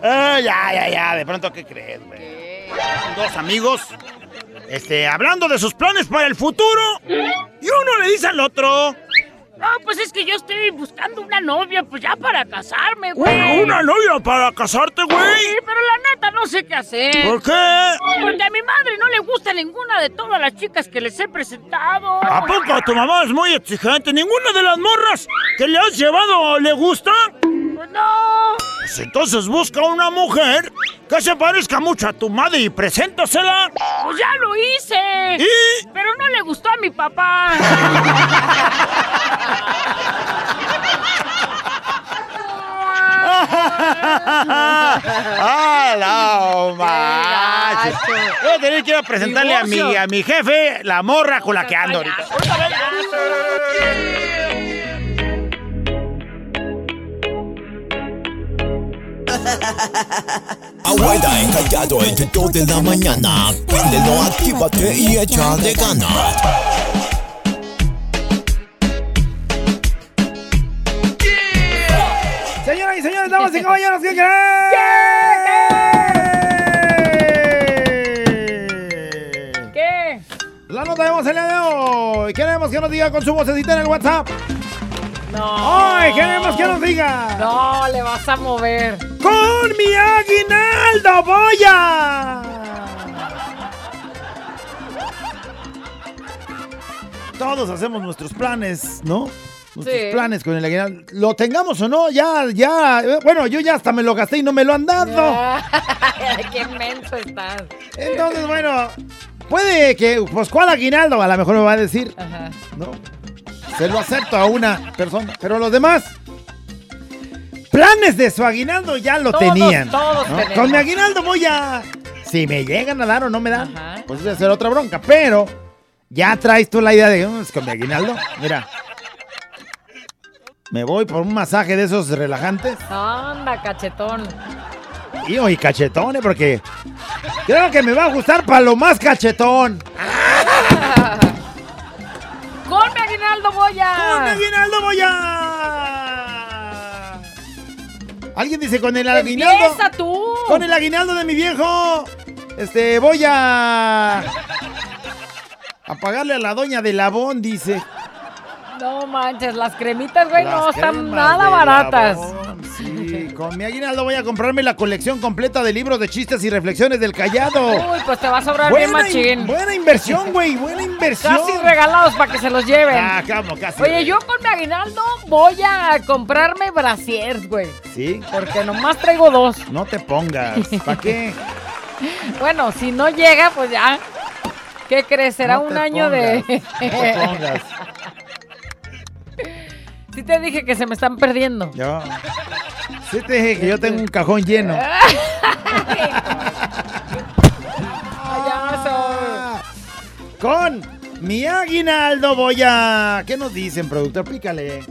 güey. Ya, ya, ya. De pronto, ¿qué crees, güey? Dos amigos, este, hablando de sus planes para el futuro. Y uno le dice al otro. No, pues es que yo estoy buscando una novia, pues ya para casarme, güey. ¿Una novia para casarte, Sí, güey? pero la neta no sé qué hacer. ¿Por qué? Porque a mi madre no le gusta ninguna de todas las chicas que les he presentado. ¿A poco tu mamá es muy exigente? ¿Ninguna de las morras que le has llevado le gusta? Pues no. Pues entonces busca una mujer que se parezca mucho a tu madre y preséntasela. Pues ya lo hice. ¿Y? Pero no le gustó a mi papá. ¡Ah, no, manches! Voy a tener que ir a presentarle a mi, a mi jefe la morra con la que ando ahorita. *laughs* Abuela encallado entre 2 de la mañana. Préndelo, actívate y échale ganas. Señoras y señores, damas y caballeros, ¿qué creen? ¿Qué? La nota de voz el día de hoy. Queremos que nos diga con su vocecita en el WhatsApp. No. ¡Ay, queremos que nos diga! No, le vas a mover. ¡Con mi aguinaldo voy a! Todos hacemos nuestros planes, ¿no? Nuestros Sí. planes con el aguinaldo. Lo tengamos o no, ya, ya. eh, Bueno, yo ya hasta me lo gasté y no me lo han dado. *laughs* Ay, ¡Qué menso estás! Entonces, bueno, puede que, pues, ¿cuál aguinaldo? A lo mejor me va a decir, Ajá. ¿no? Se lo acepto a una persona, pero a los demás. planes de su aguinaldo ya lo Todos, tenían. todos ¿no? tenemos. Con mi aguinaldo voy a. Si me llegan a dar o no me dan, Ajá. pues es hacer otra bronca. Pero ya traes tú la idea de "Mm, con mi aguinaldo. Mira. Me voy por un masaje de esos relajantes. Anda, cachetón. Y hoy cachetones, porque creo que me va a gustar para lo más cachetón. ¡Con mi aguinaldo voy a! ¡Con aguinaldo voy a! Alguien dice con el aguinaldo. ¡Empieza tú! Con el aguinaldo de mi viejo. Este, voy a. A pagarle a la doña de Labón, dice. No manches, las cremitas, güey, no están nada baratas. Labón, Sí, con mi aguinaldo voy a comprarme la colección completa de libros de chistes y reflexiones del callado. Uy, pues te va a sobrar bien in- machín. buena inversión, güey, buena inversión. Casi regalados para que se los lleven. Ah, cómo, casi. Oye, yo con mi aguinaldo voy a comprarme brasiers, güey. Sí, Porque nomás traigo dos. no te pongas. ¿Para qué? *laughs* Bueno, si no llega, pues ya. ¿Qué crees? Será No un año pongas, de. No te pongas. *laughs* sí te dije que se me están perdiendo. Yo. Sí te dije que yo tengo un cajón lleno. Con mi aguinaldo voy a. ¿Qué nos dicen, productor? Pícale.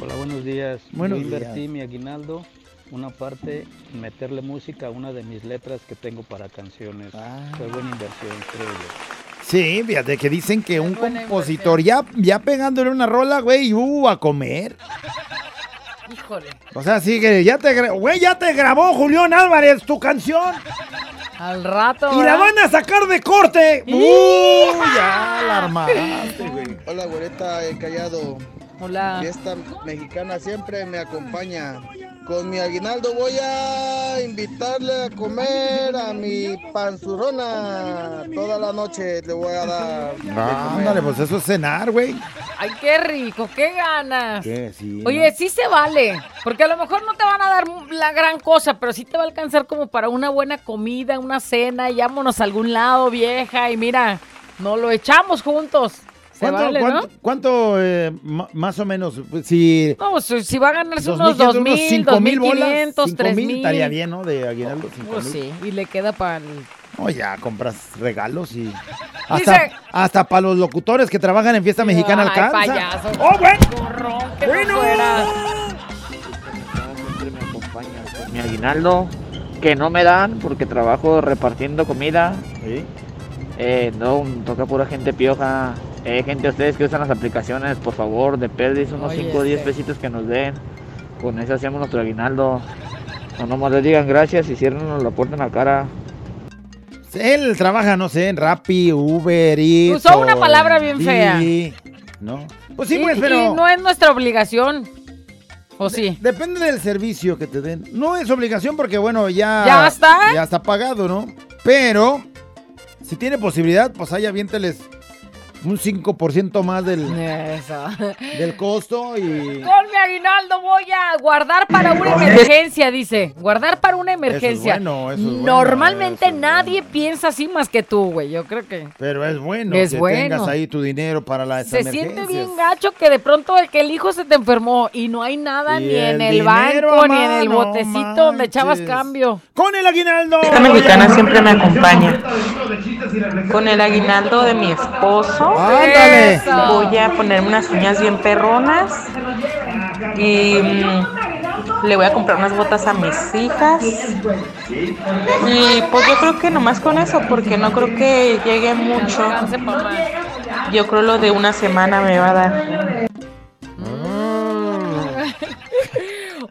Hola, buenos días. Buenos Yo invertí días. mi aguinaldo, una parte, en meterle música a una de mis letras que tengo para canciones. Ah. Fue buena inversión, creo yo. Sí, fíjate que dicen que un compositor ya, ya pegándole una rola, güey, uh, a comer. Híjole. O sea, sí que ya te, güey, ya te grabó Julián Álvarez tu canción Al rato. y la van a sacar de corte. Uh, ya la armaste, güey. Hola, güereta, el callado. Hola. Fiesta mexicana siempre me acompaña. Con mi aguinaldo voy a invitarle a comer a mi panzurrona. Toda la noche le voy a dar. Ah. Ándale, pues eso es cenar, güey. Ay, qué rico, qué ganas. ¿Qué? Sí. Oye, sí se vale, porque a lo mejor no te van a dar la gran cosa, pero sí te va a alcanzar como para una buena comida, una cena, y vámonos a algún lado, vieja, y mira, nos lo echamos juntos. ¿Cuánto, vale, cuánto, ¿no? cuánto, eh, más o menos? pues, Si No, pues, si va a ganarse dos unos mil, dos unos mil, cinco dos mil mil bolas, mil, estaría bien, ¿no? De aguinaldo, Pues mil. sí, y le queda para el... No, ya compras regalos y. Hasta, Dice- hasta para los locutores que trabajan en fiesta mexicana Ay, alcanza. payaso. ¡Oh, bueno! Gorrón, que Bueno. no siempre me acompaña con mi aguinaldo que no me dan porque trabajo repartiendo comida. Sí. Eh, no, toca pura gente pioja. Eh, gente, ustedes que usan las aplicaciones, por favor, de perdis unos Oye, 5 o 10 este. pesitos que nos den. Con eso hacemos nuestro aguinaldo. No nomás les digan gracias y cierren la puerta en la cara. Él trabaja, no sé, en Rappi, Uber y. Usó una palabra bien fea. ¿No? Pues sí, Y- pues, y pero. no es nuestra obligación. ¿O sí? Depende del servicio que te den. No es obligación porque, bueno, ya. ¿Ya está? Ya está pagado, ¿no? Pero, si tiene posibilidad, pues ahí aviénteles un 5% más del, Eso. del costo y. Con mi aguinaldo voy a guardar para una emergencia, dice. Guardar para una emergencia. bueno, eso es bueno, Normalmente eso es nadie piensa así más que tú, güey. Yo creo que Pero es bueno Es que bueno. tengas ahí tu dinero para las se siente bien gacho que de pronto el que el hijo se te enfermó y no hay nada Y ni en el dinero banco ni en el botecito donde echabas cambio. Con el aguinaldo. Esta mexicana siempre me acompaña. Con el aguinaldo de mi esposo. Ándale. Voy a ponerme unas uñas bien perronas. Y mm, le voy a comprar unas botas a mis hijas. Y pues yo creo que nomás con eso, porque no creo que llegue mucho. Yo creo lo de una semana me va a dar.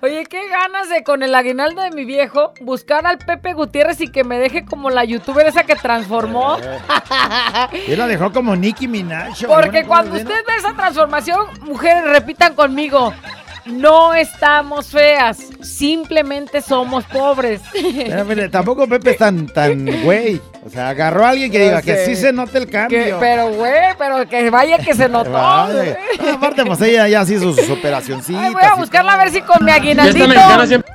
Oye, qué ganas de con el aguinaldo de mi viejo buscar al Pepe Gutiérrez y que me deje como la youtuber esa que transformó. *laughs* Él la dejó como Nicki Minaj. Porque cuando usted ve esa transformación, mujeres, repitan conmigo. No estamos feas, simplemente somos pobres. Pero, mire, tampoco Pepe es tan, tan güey. *laughs* O sea, agarró a alguien que diga que sí se note el cambio. Que- pero, güey, pero que vaya que se notó. Vale. Ah, Aparte, pues ella ya hizo sus operacioncitas. Ay, voy a buscarla a ver si con mi aguinaldito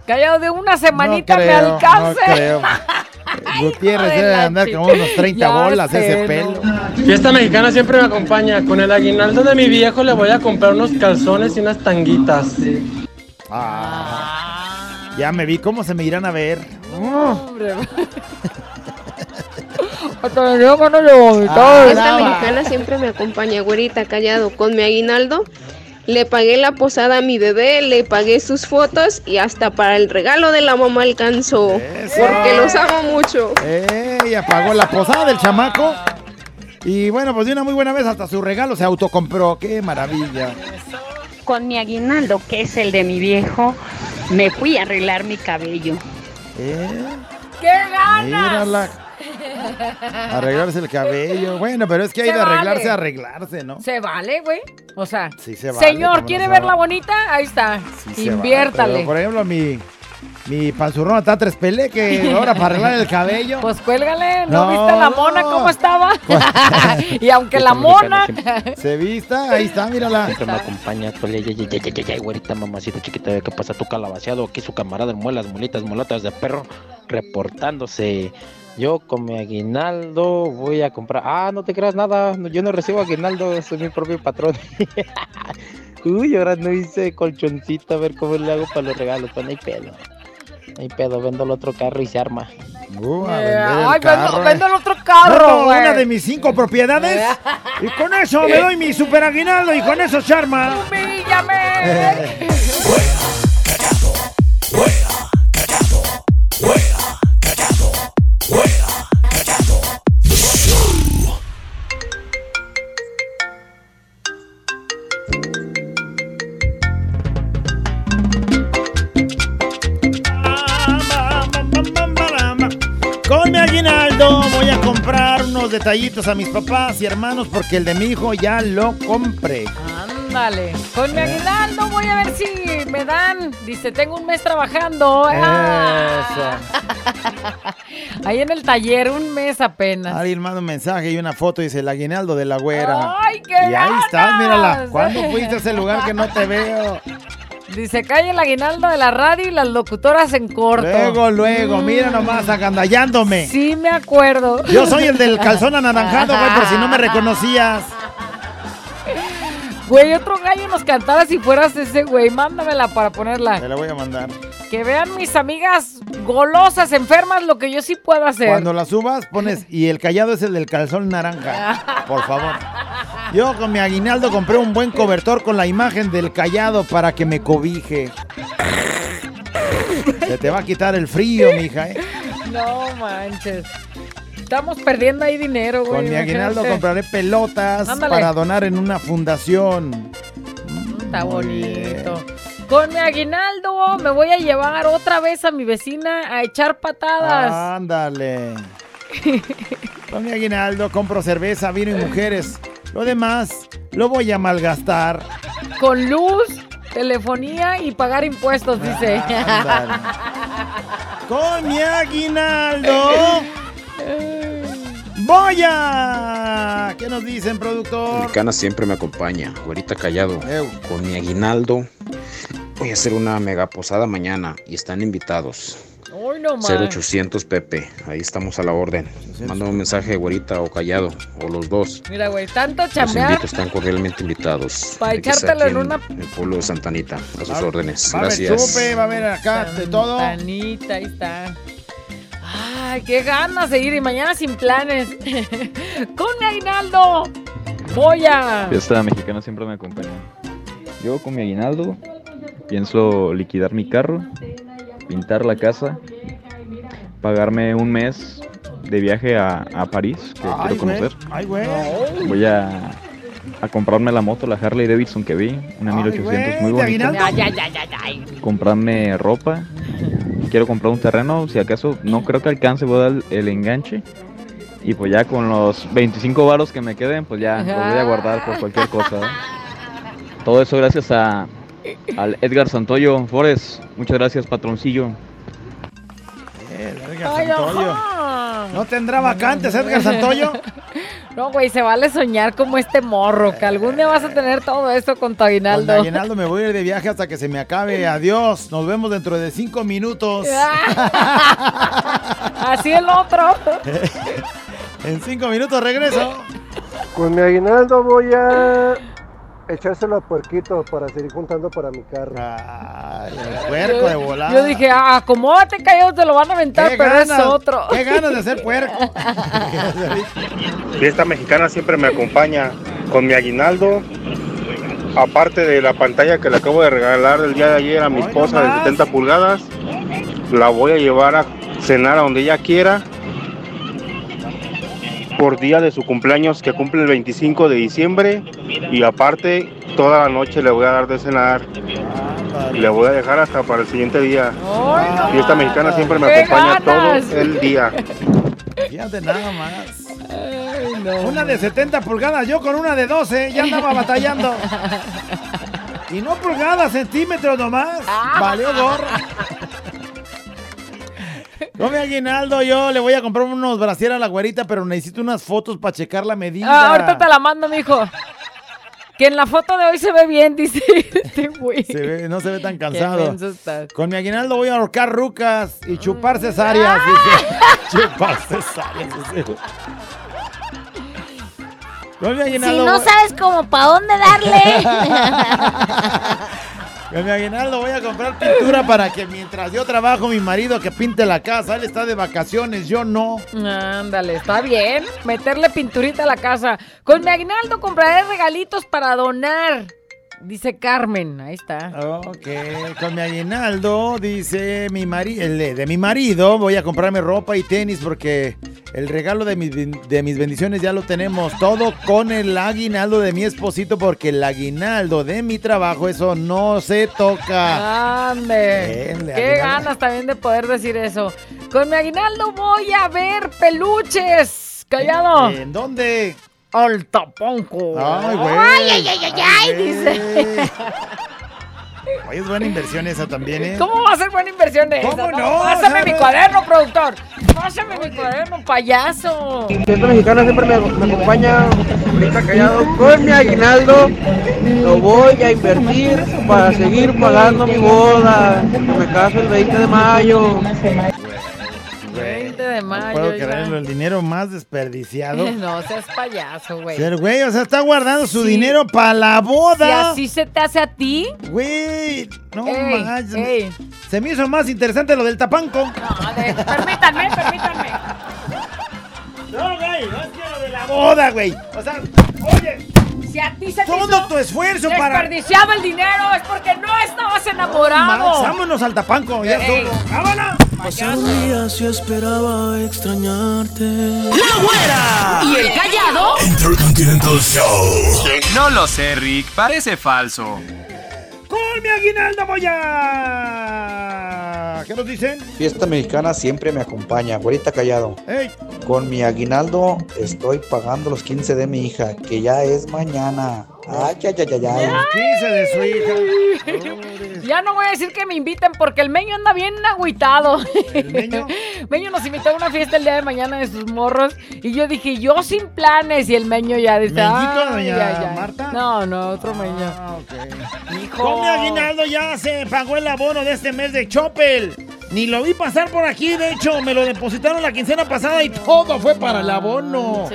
callado de una semanita no me alcance. No creo. *laughs* Gutiérrez de debe de andar chi- con unos 30 Ya bolas sé, ese ¿no? pelo. Fiesta mexicana siempre me acompaña. Con el aguinaldo de mi viejo le voy a comprar unos calzones y unas tanguitas. Ah. Ya me vi cómo se me irán a ver. Hombre. *laughs* Hasta me dio ganas de vomitar. Ah, Esta mexicana siempre me acompaña, güerita, callado. Con mi aguinaldo le pagué la posada a mi bebé, le pagué sus fotos y hasta para el regalo de la mamá alcanzó. Porque los amo mucho. Ella pagó la posada del chamaco. Y bueno, pues de una muy buena vez hasta su regalo se autocompró. ¡Qué maravilla! Con mi aguinaldo, que es el de mi viejo, me fui a arreglar mi cabello. ¿Eh? ¡Qué ganas! Mírala. *laughs* Arreglarse el cabello. Bueno, pero es que hay Se de arreglarse vale. a arreglarse, ¿no? Se vale, güey. O sea, Sí se vale, señor, ¿cómo ¿quiere no verla bonita? Ahí está. Sí se vale, Inviértale. pero, por ejemplo, mi, mi panzurrón está tres pele que *laughs* ahora para arreglar el cabello. Pues cuélgale, ¿no, No, viste la mona cómo estaba? *laughs* y aunque la mona... Se vista, ahí está, mírala. Siempre me acompaña ya, ya, ya, ya, güerita, mamacita chiquita, ¿qué pasa tu calabaceado? Aquí su camarada en muelas, mulitas, mulatas de perro, reportándose. Yo con mi aguinaldo voy a comprar. Ah, no te creas nada, yo no recibo aguinaldo, *laughs* soy mi propio patrón. *laughs* Uy, ahora no hice colchoncito, a ver cómo le hago para los regalos, pues no hay pedo. No hay pedo, vendo el otro carro y se arma. Uh, a Eh, vender el ay, vendo, carro, vendo eh. el otro carro, una de mis cinco propiedades. *laughs* Y con eso me doy mi super aguinaldo y con eso se arma. ¡Humíllame! Con mi aguinaldo voy a comprar unos detallitos a mis papás y hermanos porque el de mi hijo ya lo compré. Ándale. Con mi aguinaldo voy a ver si me dan. Dice, tengo un mes trabajando. Ah. *laughs* Ahí en el taller, un mes apenas. Alguien manda un mensaje y una foto y dice el aguinaldo de la güera. ¡Ay, qué Y ahí estás, ganas! mírala. ¿Cuándo fuiste a ese lugar que no te veo? Dice, cae el aguinaldo de la radio y las locutoras en corto. Luego, luego, mira nomás agandallándome. Sí, me acuerdo. Yo soy el del calzón anaranjado, güey, por si no me *laughs* reconocías. Güey, otro gallo nos cantara si fueras ese güey. Mándamela para ponerla. Te la voy a mandar. Que vean mis amigas golosas, enfermas, lo que yo sí puedo hacer. Cuando la subas, pones, *laughs* y el callado es el del calzón naranja. *laughs* Por favor. Yo con mi aguinaldo compré un buen cobertor con la imagen del callado para que me cobije. Se te va a quitar el frío, mija, ¿eh? No manches. Estamos perdiendo ahí dinero, güey. Con mi aguinaldo imagínate. compraré pelotas Ándale. para donar en una fundación. Está bonito. Con mi aguinaldo me voy a llevar otra vez a mi vecina a echar patadas. Ándale. Con mi aguinaldo compro cerveza, vino y mujeres. Lo demás lo voy a malgastar. Con luz, telefonía y pagar impuestos, dice. Ándale. Con mi aguinaldo. Voy a. ¿Qué nos dicen, productor? Mexicana siempre me acompaña, güerita callado. Con mi aguinaldo voy a hacer una mega posada mañana y están invitados. Uy, no más. 0800 Pepe, ahí estamos a la orden. Manda un mensaje, güerita o callado, o los dos. Mira, güey, tanto Los chambear. invito, están cordialmente invitados. Pa' Aquí está, echártelo en una- el pueblo de Santanita, a sus Va- órdenes. Va Gracias. chupe, va a haber acá de todo. Santanita, ahí está. Ay, qué ganas de ir y mañana sin planes. *laughs* Con mi aguinaldo. Voy a. Fiesta mexicana siempre me acompaña. Yo con mi aguinaldo pienso liquidar mi carro, pintar la casa, pagarme un mes de viaje a, a París, que Ay, quiero güey. conocer. Ay, güey. Voy a, a comprarme la moto, la Harley Davidson que vi, una 1800 muy bonita. Ya, ya, ya, ya, ya. Comprarme ropa. Quiero comprar un terreno, si acaso no creo que alcance, voy a dar el enganche. Y pues ya con los 25 varos que me queden, pues ya los voy a guardar por cualquier cosa. ¿eh? *laughs* Todo eso gracias a al Edgar Santoyo Forest. Muchas gracias, patroncillo. Edgar Ay, Santoyo. ajá. *laughs* ¿No tendrá vacantes, Edgar *laughs* Santoyo? No, güey, se vale soñar como este morro, que algún día vas a tener todo esto con tu Con aguinaldo. aguinaldo me voy a ir de viaje hasta que se me acabe. Adiós. Nos vemos dentro de cinco minutos. *laughs* Así el otro. en cinco minutos regreso. Con mi aguinaldo voy a echárselo a puerquito para seguir juntando para mi carro. puerco de volada. Yo dije, ah, acomódate, callado, te lo van a aventar, ¿Qué pero es ganas? otro. ¿Qué ganas de ser puerco? *laughs* Fiesta mexicana siempre me acompaña con mi aguinaldo. Aparte de la pantalla que le acabo de regalar el día de ayer a mi esposa de 70 pulgadas, la voy a llevar a cenar a donde ella quiera por día de su cumpleaños que cumple el 25 de diciembre y aparte toda la noche le voy a dar de cenar y le voy a dejar hasta para el siguiente día. Fiesta mexicana siempre me ¡Qué acompaña todo el día. Fíjate nada más. Una de 70 pulgadas, yo con una de 12, ya andaba batallando. *laughs* Y no pulgadas, centímetros nomás. Valió gorro. Come aguinaldo, yo le voy a comprar unos brasieres a la güerita, pero necesito unas fotos para checar la medida. Ah, ahorita te la mando, mijo. Que en la foto de hoy se ve bien, *laughs* dice este güey. Se ve- no se ve tan cansado. Con mi aguinaldo voy a ahorcar rucas y chupar cesáreas. dice. *laughs* chupar cesáreas. dice. Con mi Si aguinaldo. no sabes como para dónde darle. *laughs* Con mi aguinaldo voy a comprar pintura para que mientras yo trabajo, mi marido que pinte la casa. Él está de vacaciones, yo no. Ándale, está bien. Meterle pinturita a la casa. Con mi aguinaldo compraré regalitos para donar. Dice Carmen. Ahí está. Ok, con mi aguinaldo, dice mi marido, de mi marido, voy a comprarme ropa y tenis porque el regalo de mis, de mis bendiciones ya lo tenemos. Todo con el aguinaldo de mi esposito porque el aguinaldo de mi trabajo, eso no se toca. Ande. Bien, Qué ganas también de poder decir eso. Con mi aguinaldo voy a ver peluches. Callado. ¿En dónde? Al taponco. Ay, güey. Ay, ay, ay, ay, ay, dice. Oye, es buena inversión esa también, ¿eh? ¿Cómo va a ser buena inversión de ¿Cómo esa? no? Pásame mi no- cuaderno, productor. Pásame mi cuaderno, payaso. Fiesta mexicana siempre me, me acompaña, ahorita callado, con mi aguinaldo. Lo voy a invertir para seguir pagando mi boda. Me caso el 20 de mayo. 20 de mayo. Puedo ya. creerlo, el dinero más desperdiciado. *laughs* No seas payaso, güey. Pero, güey, o sea, está guardando su Sí. dinero para la boda. así se te hace a ti. Güey, no Ey, ey. Se me hizo más interesante lo del tapanco. No, de- permítanme, permítanme. No, güey, no es que lo de la boda, güey. O sea, oye, Si a ti se todo tu esfuerzo para. desperdiciado el dinero es porque no estabas Max, enamorado. vámonos al tapanco, ya Ey. estuvo. ¡Vámonos! Pasaron días y esperaba extrañarte. ¡La güera! ¿Y el callado? Intercontinental Show. No lo sé, Rick, parece falso. ¡Con mi aguinaldo voy a... ¿Qué nos dicen? Fiesta mexicana siempre me acompaña, güerita callado. ¡Ey! Con mi aguinaldo estoy pagando los 15 de mi hija, que ya es mañana. Ay, ay, ay. 15 de su hija. *laughs* Ya no voy a decir que me inviten porque el meño anda bien agüitado. ¿El meño? *laughs* Meño nos invitó a una fiesta el día de mañana de sus morros y yo dije, yo sin planes y el meño ya dice, ¿Meñito, "Ay, doña ay, ay". Marta? No, no, otro meño. Ah, ok. Hijo. Con mi aguinaldo ya se pagó el abono de este mes de Chopel. Ni lo vi pasar por aquí, de hecho, me lo depositaron la quincena pasada y todo fue para el abono.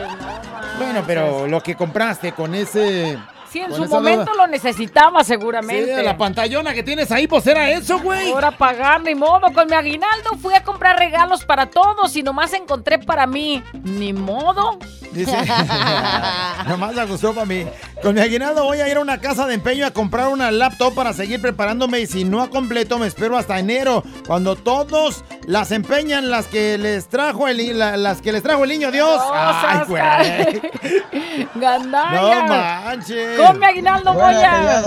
Bueno, pero lo que compraste con ese... Sí, en con su momento lo necesitaba Sí, seguramente. la pantallona que tienes ahí, pues era eso, güey. Ahora pagar, ni modo. Con mi aguinaldo fui a comprar regalos para todos y nomás encontré para mí. Ni modo. Dice, *laughs* nomás la gustó para mí. Con mi aguinaldo voy a ir a una casa de empeño a comprar una laptop para seguir preparándome y si no a completo me espero hasta enero, cuando todos las empeñan las que les trajo el, la- las que les trajo el niño Dios. Ay, güey. *laughs* Gandalla. No manches. Con mi aguinaldo voy a.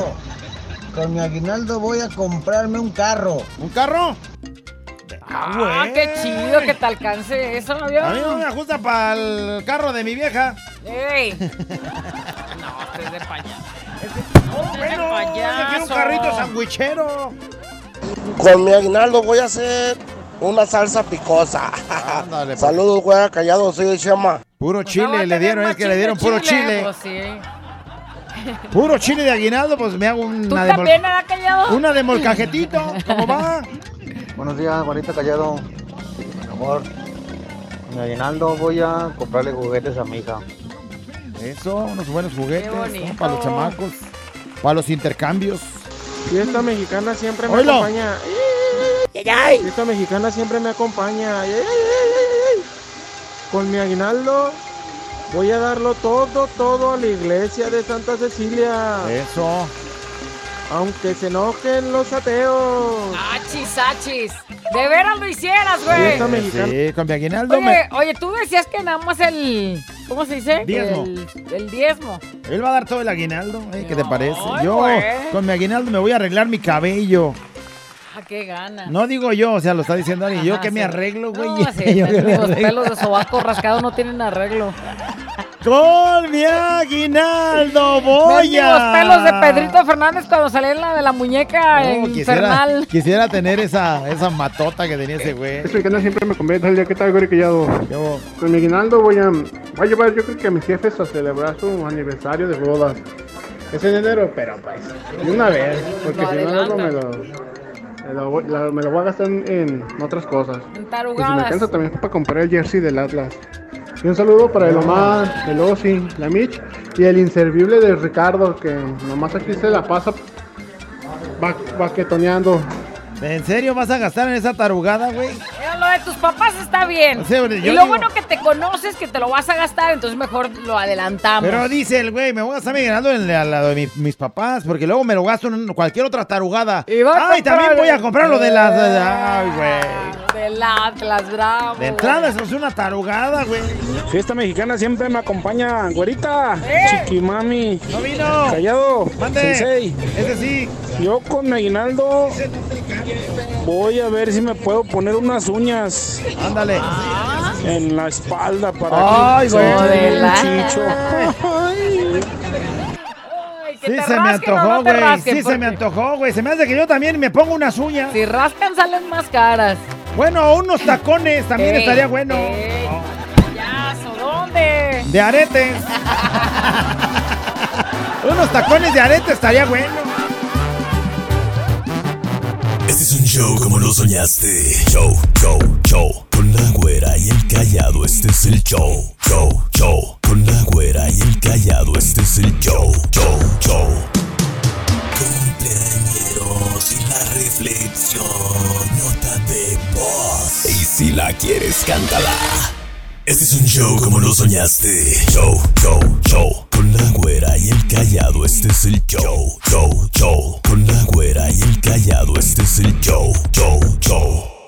Con mi aguinaldo voy a comprarme un carro. ¿Un carro? Ah, qué chido que te alcance eso, ¿no vio? A mí no me ajusta para el carro de mi vieja. ¡Ey! *laughs* no, este es de payaso. Bueno, yo quiero un carrito sandwichero. Con mi aguinaldo voy a hacer una salsa picosa. Ándale, pues. Saludos, güey, callado, soy de Chema. Puro chile le dieron, es que le dieron puro chile. Pues sí. Puro chile de aguinaldo, pues me hago ¿Tú una también, nada callado? una de molcajetito. ¿Cómo va? Buenos días, güerita callado. Mi amor, mi aguinaldo voy a comprarle juguetes a mi hija. Eso, unos buenos juguetes para los chamacos. Para los intercambios. Fiesta mexicana siempre me Oílo. acompaña. Fiesta mexicana siempre me acompaña. Ay, ay, ay, ay, ay. Con mi aguinaldo voy a darlo todo, todo a la iglesia de Santa Cecilia. Eso. Aunque se enojen los ateos. Achis, achis. De veras lo hicieras, güey. Sí, con mi aguinaldo Oye, me- oye, tú decías que nada más el. ¿Cómo se dice? Diezmo. El, el diezmo. Él va a dar todo el aguinaldo, ¿eh? ¿qué te parece? Yo con mi aguinaldo me voy a arreglar mi cabello. Ah, qué gana. No digo yo, o sea, lo está diciendo alguien. Yo que me arreglo, güey. No, sí, *laughs* los pelos de sobaco rascado no tienen arreglo. Con mi aguinaldo voy a... pelos de Pedrito Fernández cuando salía en la de la muñeca No, infernal. quisiera, quisiera tener esa, esa matota que tenía ese güey. Fiesta mexicana siempre me acompaña. Tal día que tal, Gori Callado. Con mi aguinaldo voy a, voy a llevar, yo creo que a mis jefes a celebrar su aniversario de bodas. Es en enero, pero pues, de una vez. Porque si no, luego me lo, me lo, voy- la- me lo voy a gastar en, en otras cosas. En Y si me tarugadas. alcanza también para comprar el jersey del Atlas. Y un saludo para el Omar, el Osi, la Mitch y el inservible de Ricardo, que nomás aquí se la pasa ba- baquetoneando. ¿En serio vas a gastar en esa tarugada, güey? Lo de tus papás está bien. Y lo digo- bueno que te conoces, que te lo vas a gastar, entonces mejor lo adelantamos. Pero dice el güey, me voy a gastar mi aguinaldo en la, la de mi- mis papás, porque luego me lo gasto en cualquier otra tarugada. va a Ay, también voy a comprar lo de las... *laughs* Ay, güey. Del Atlas, bravo. De entrada eso es una tarugada, güey. Fiesta mexicana siempre me acompaña, güerita, chiquimami, no vino, callado, Mande. sensei. Ese sí. Yo con mi aguinaldo voy a ver si me puedo poner unas uñas. Ándale. En la espalda para Ay, que güey. se me quede Hola. un chicho. Sí te se me antojó, no güey. rasquen, Sí se me antojó, güey. Se me hace que yo también me pongo unas uñas. Si rascan salen más caras. Bueno, unos tacones también Ey, estaría bueno. ey. Payaso, ¿dónde? De aretes. unos tacones de arete estaría bueno. Este es un show como lo soñaste. Show, show, show. Con la güera y el callado, este es el show. Show, show. Con la güera y el callado, este es el show. Show, show. Cumpleañeros y la reflexión. Si la quieres, cántala. Este es un show como lo soñaste. Show, show, show. Con la güera y el callado, este es el show. Show, show. Con la güera y el callado, este es el show. Show, show.